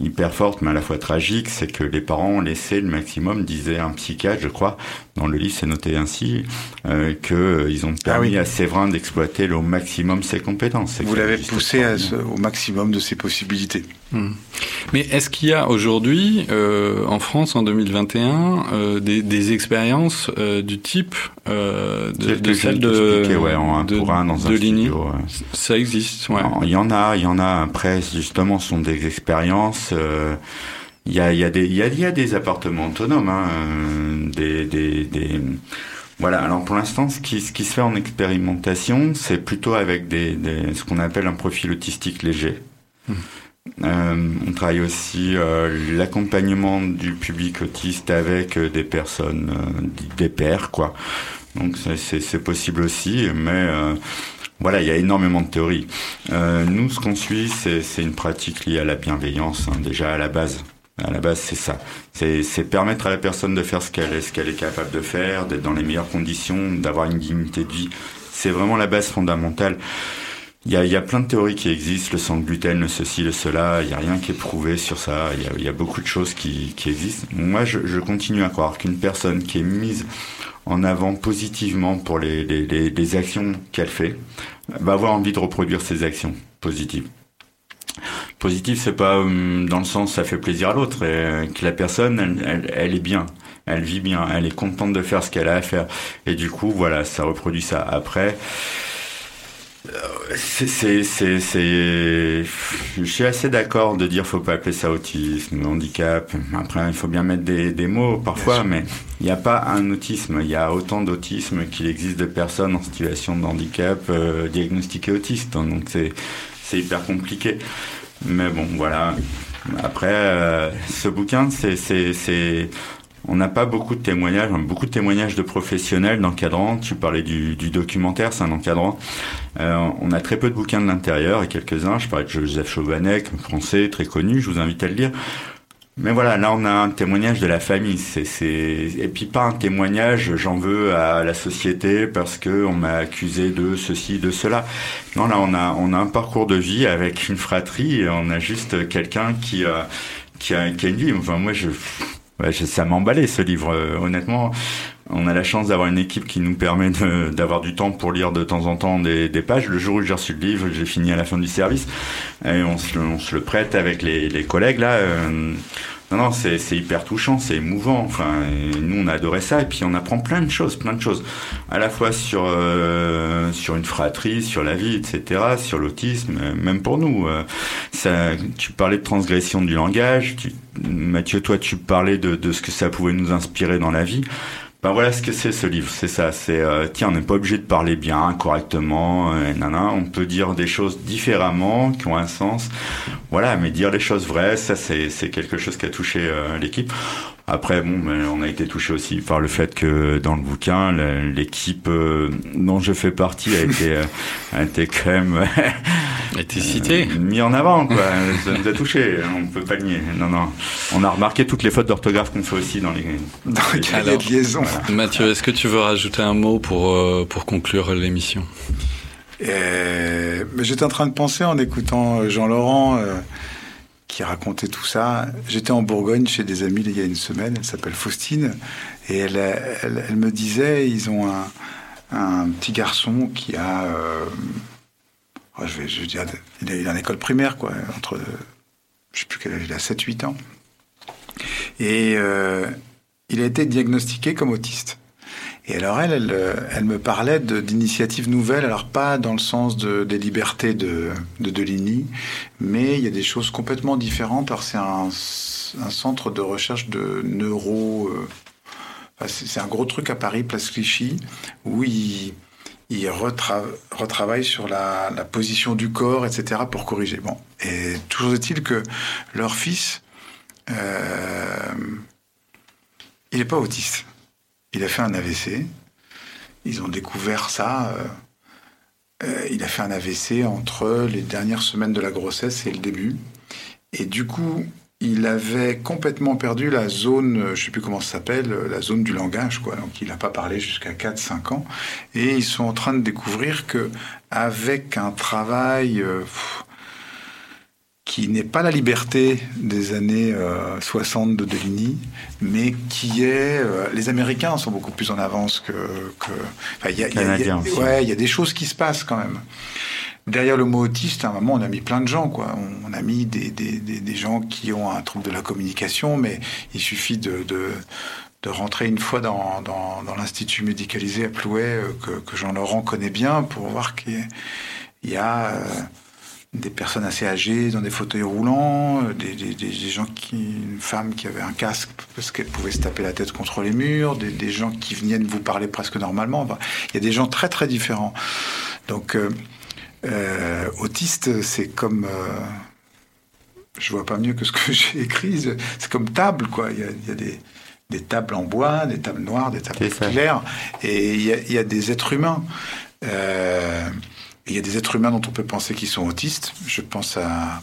hyper forte mais à la fois tragique, c'est que les parents ont laissé le maximum, disait un psychiatre, je crois, dans le livre c'est noté ainsi, euh, que euh, ils ont permis Ah oui. à Séverin d'exploiter au maximum ses compétences. Vous l'avez poussé à extraordinaire. ce- au maximum de ses possibilités. Mais est-ce qu'il y a aujourd'hui, euh, en France, en 2021, euh, des, des expériences euh, du type de, de celle de, ouais, en un de, pour un dans un de Ligny studio, ouais. Ça existe, ouais. Il y en a, il y en a. Après, justement, ce sont des expériences. Il y a, y a y a, y a des appartements autonomes, hein, des, des, des. Voilà. Alors pour l'instant, ce qui, ce qui se fait en expérimentation, c'est plutôt avec des, des, ce qu'on appelle un profil autistique léger. Euh, on travaille aussi euh, l'accompagnement du public autiste avec euh, des personnes, euh, des pairs, quoi. Donc c'est- possible aussi, mais voilà, il y a énormément de théories. Nous, ce qu'on suit, c'est une pratique liée à la bienveillance, hein, déjà à la base. À la base, c'est ça. C'est c'est permettre à la personne de faire ce qu'elle est, ce qu'elle est capable de faire, d'être dans les meilleures conditions, d'avoir une dignité de vie. C'est vraiment la base fondamentale. Il y y a plein de théories qui existent, le sans gluten, le ceci, le cela, il y a rien qui est prouvé sur ça, il y y a beaucoup de choses qui, qui existent. Moi, je, je continue à croire qu'une personne qui est mise en avant positivement pour les, les, les, actions qu'elle fait, va avoir envie de reproduire ces actions positives. Positif, c'est pas hum, dans le sens ça fait plaisir à l'autre, et, que la personne, elle, elle, elle est bien, elle vit bien, elle est contente de faire ce qu'elle a à faire, et du coup, voilà, ça reproduit ça. Après, c'est, c'est, c'est, c'est- je suis assez d'accord de dire faut pas appeler ça autisme, handicap. Après, il faut bien mettre des, des mots parfois, mais il n'y a pas un autisme. Il y a autant d'autisme qu'il existe de personnes en situation de handicap euh, diagnostiquées autistes. Donc c'est, c'est hyper compliqué. Mais bon, voilà. Après, euh, ce bouquin, c'est, c'est, c'est, on n'a pas beaucoup de témoignages, beaucoup de témoignages de professionnels, d'encadrants. Tu parlais du, documentaire, c'est un encadrant. Euh, on a très peu de bouquins de l'intérieur et quelques-uns. Je parlais de Joseph Chauvanec, français, très connu. Je vous invite à le lire. Mais voilà, là on a un témoignage de la famille. C'est. Et puis pas un témoignage, j'en veux à la société parce que on m'a accusé de ceci, de cela. Non, là on a, un parcours de vie avec une fratrie et on a juste quelqu'un qui, a qui, a, qui a une vie. Enfin moi je... Ouais, ça m'a emballé ce livre, euh, honnêtement. On a la chance d'avoir une équipe qui nous permet d'avoir du temps pour lire de temps en temps des, des pages. Le jour où j'ai reçu le livre, j'ai fini à la fin du service. Et on se, on se le prête avec les, les collègues là. euh, non, non, c'est hyper touchant, c'est émouvant. Enfin, nous, on a adoré ça. Et puis, on apprend plein de choses, plein de choses. À la fois sur euh, sur une fratrie, sur la vie, etc., sur l'autisme, euh, même pour nous. euh, tu parlais de transgression du langage. Mathieu, toi, tu parlais de ce que ça pouvait nous inspirer dans la vie. Ben voilà ce que c'est ce livre, c'est ça. C'est euh, tiens, on n'est pas obligé de parler bien, correctement, euh, nana. On peut dire des choses différemment, qui ont un sens. Voilà, mais dire les choses vraies, ça c'est c'est quelque chose qui a touché euh, l'équipe. Après, bon, ben, on a été touché aussi par le fait que dans le bouquin, l'équipe euh, dont je fais partie a été euh, a été quand même A été cité. euh, mis en avant, quoi. Ça nous a touché, on peut pas le nier. Non, non. On a remarqué toutes les fautes d'orthographe qu'on fait aussi dans les. Dans le cahier Alors, de liaison. Mathieu, est-ce que tu veux rajouter un mot pour, euh, pour conclure l'émission? Euh, mais J'étais en train de penser en écoutant Jean-Laurent euh, qui racontait tout ça. J'étais en Bourgogne chez des amis il y a une semaine, elle s'appelle Faustine, et elle, me disait, ils ont un, petit garçon qui a, euh, oh, je vais, je vais dire, il est en école primaire, quoi, entre, je sais plus quel âge, il a 7-8 ans. Et euh, il a été diagnostiqué comme autiste. Et alors elle, elle, euh, elle me parlait d'initiatives nouvelles, alors pas dans le sens de, des libertés de, de Deligny, mais il y a des choses complètement différentes. Alors c'est un, un centre de recherche de neuro... euh, c'est un gros truc à Paris, Place Clichy, où ils il sur la, la position du corps, etc., pour corriger. Bon. Et toujours est-il que leur fils, euh, il n'est pas autiste. Il a fait un AVC. Ils ont découvert ça. euh, euh, il a fait un AVC entre les dernières semaines de la grossesse et le début. Et du coup, il avait complètement perdu la zone, je ne sais plus comment ça s'appelle, la zone du langage, quoi. Donc il n'a pas parlé jusqu'à 4-5 ans. Et ils sont en train de découvrir que avec un travail euh, qui n'est pas la liberté des années euh, 60 de Deligny, mais qui est... euh, les Américains sont beaucoup plus en avance que... que y a- y a- a- ouais, il y a des choses qui se passent quand même. Derrière le mot autiste, à un moment, on a mis plein de gens, quoi. On, on a mis des, des, des, des gens qui ont un trouble de la communication, mais il suffit de, de, de rentrer une fois dans, dans, dans l'institut médicalisé à Plouet, euh, que, que Jean-Laurent connaît bien, pour voir qu'il y a, il y a euh, des personnes assez âgées dans des fauteuils roulants, euh, des, des, des, des gens qui, une femme qui avait un casque parce qu'elle pouvait se taper la tête contre les murs, des, des gens qui viennent vous parler presque normalement. Enfin, il y a des gens très très différents. Donc, euh, euh, autiste, c'est comme. euh, je vois pas mieux que ce que j'ai écrit. C'est comme table, quoi. Il y a, il y a des, des tables en bois, des tables noires, des tables claires. Et il y, a, il y a des êtres humains. Il y a des êtres humains dont on peut penser qu'ils sont autistes. Je pense à,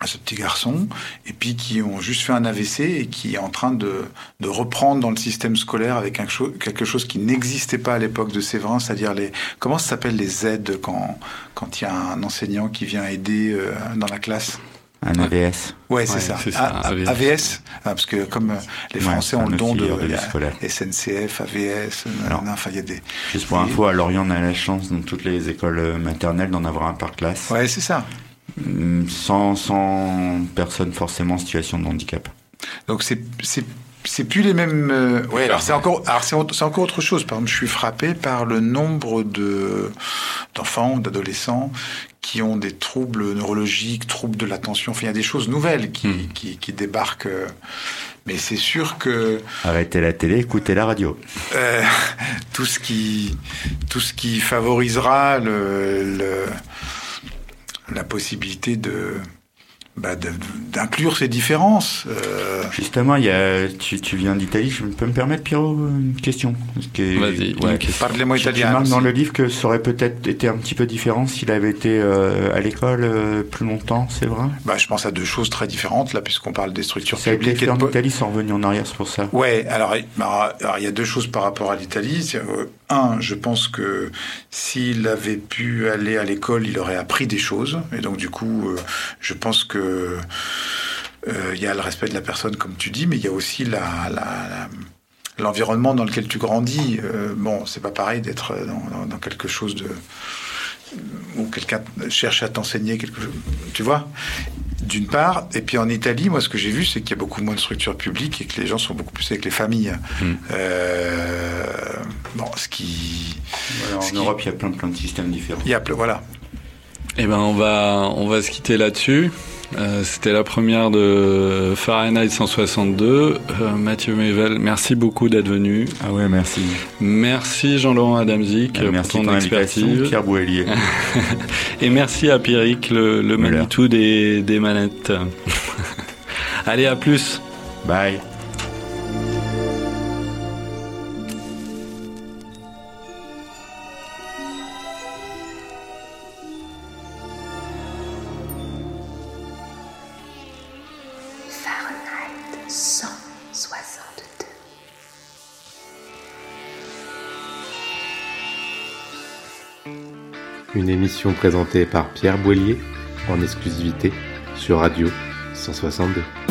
à ce petit garçon, et puis qui ont juste fait un AVC et qui est en train de, de reprendre dans le système scolaire avec un cho- quelque chose qui n'existait pas à l'époque de Séverin, c'est-à-dire les comment ça s'appelle les aides quand quand il y a un enseignant qui vient aider euh, dans la classe? Un AVS. Ouais, c'est Ouais, ça. A- AVS. AVS, ah, parce que comme euh, les Français ont le don de. SNCF, AVS, Alors, nanana, enfin il y a des. Juste pour info, à Lorient, on a la chance dans toutes les écoles euh, maternelles d'en avoir un par classe. Ouais, c'est ça. Hum, Sans, sans personne forcément en situation de handicap. Donc c'est c'est plus les mêmes. euh, ouais, alors c'est encore alors c'est c'est encore autre chose. Par exemple, je suis frappé par le nombre de d'enfants, d'adolescents qui ont des troubles neurologiques, troubles de l'attention. Enfin, il y a des choses nouvelles qui Hmm. qui, qui débarquent. euh, Mais c'est sûr que Arrêtez la télé, écoutez la radio. euh, tout ce qui tout ce qui favorisera le, le- la possibilité de bah, d'inclure ces différences. euh, Justement, il y a, tu, tu viens d'Italie, je peux me permettre, Pierrot, une question? Vas-y, ouais. question. Parlez-moi Tu- italien. marques dans le livre que ça aurait peut-être été un petit peu différent s'il avait été euh, à l'école euh, plus longtemps, c'est vrai? Bah, je pense à deux choses très différentes, là, puisqu'on parle des structures Ça a été publiques et fait de en Italie, sans revenir en arrière, c'est pour ça. Ouais, alors, il y a deux choses par rapport à l'Italie. Je pense que s'il avait pu aller à l'école, il aurait appris des choses. Et donc, du coup, euh, je pense que euh, il y a le respect de la personne, comme tu dis, mais il y a aussi l'environnement dans lequel tu grandis. Euh, bon, c'est pas pareil d'être dans quelque chose de où quelqu'un cherche à t'enseigner quelque chose. Tu vois d'une part, et puis en Italie, moi, ce que j'ai vu, c'est qu'il y a beaucoup moins de structures publiques et que les gens sont beaucoup plus avec les familles. Mm. Euh, bon, ce qui, Voilà, Ce en qui- Europe, il y a plein, plein de systèmes différents. il y a, ple- voilà. Eh ben, on va, on va se quitter là-dessus. Euh, C'était la première de Fahrenheit 162. Euh, Mathieu Mével, merci beaucoup d'être venu. Ah ouais, merci. Merci Jean-Laurent Adamzik Euh, pour merci ton expertise. Pierre Boelier. Et merci à Pierrick, le, le. Manitou des, des manettes. Allez, à plus. Bye. Une émission présentée par Pierre Boelier en exclusivité sur Radio 162.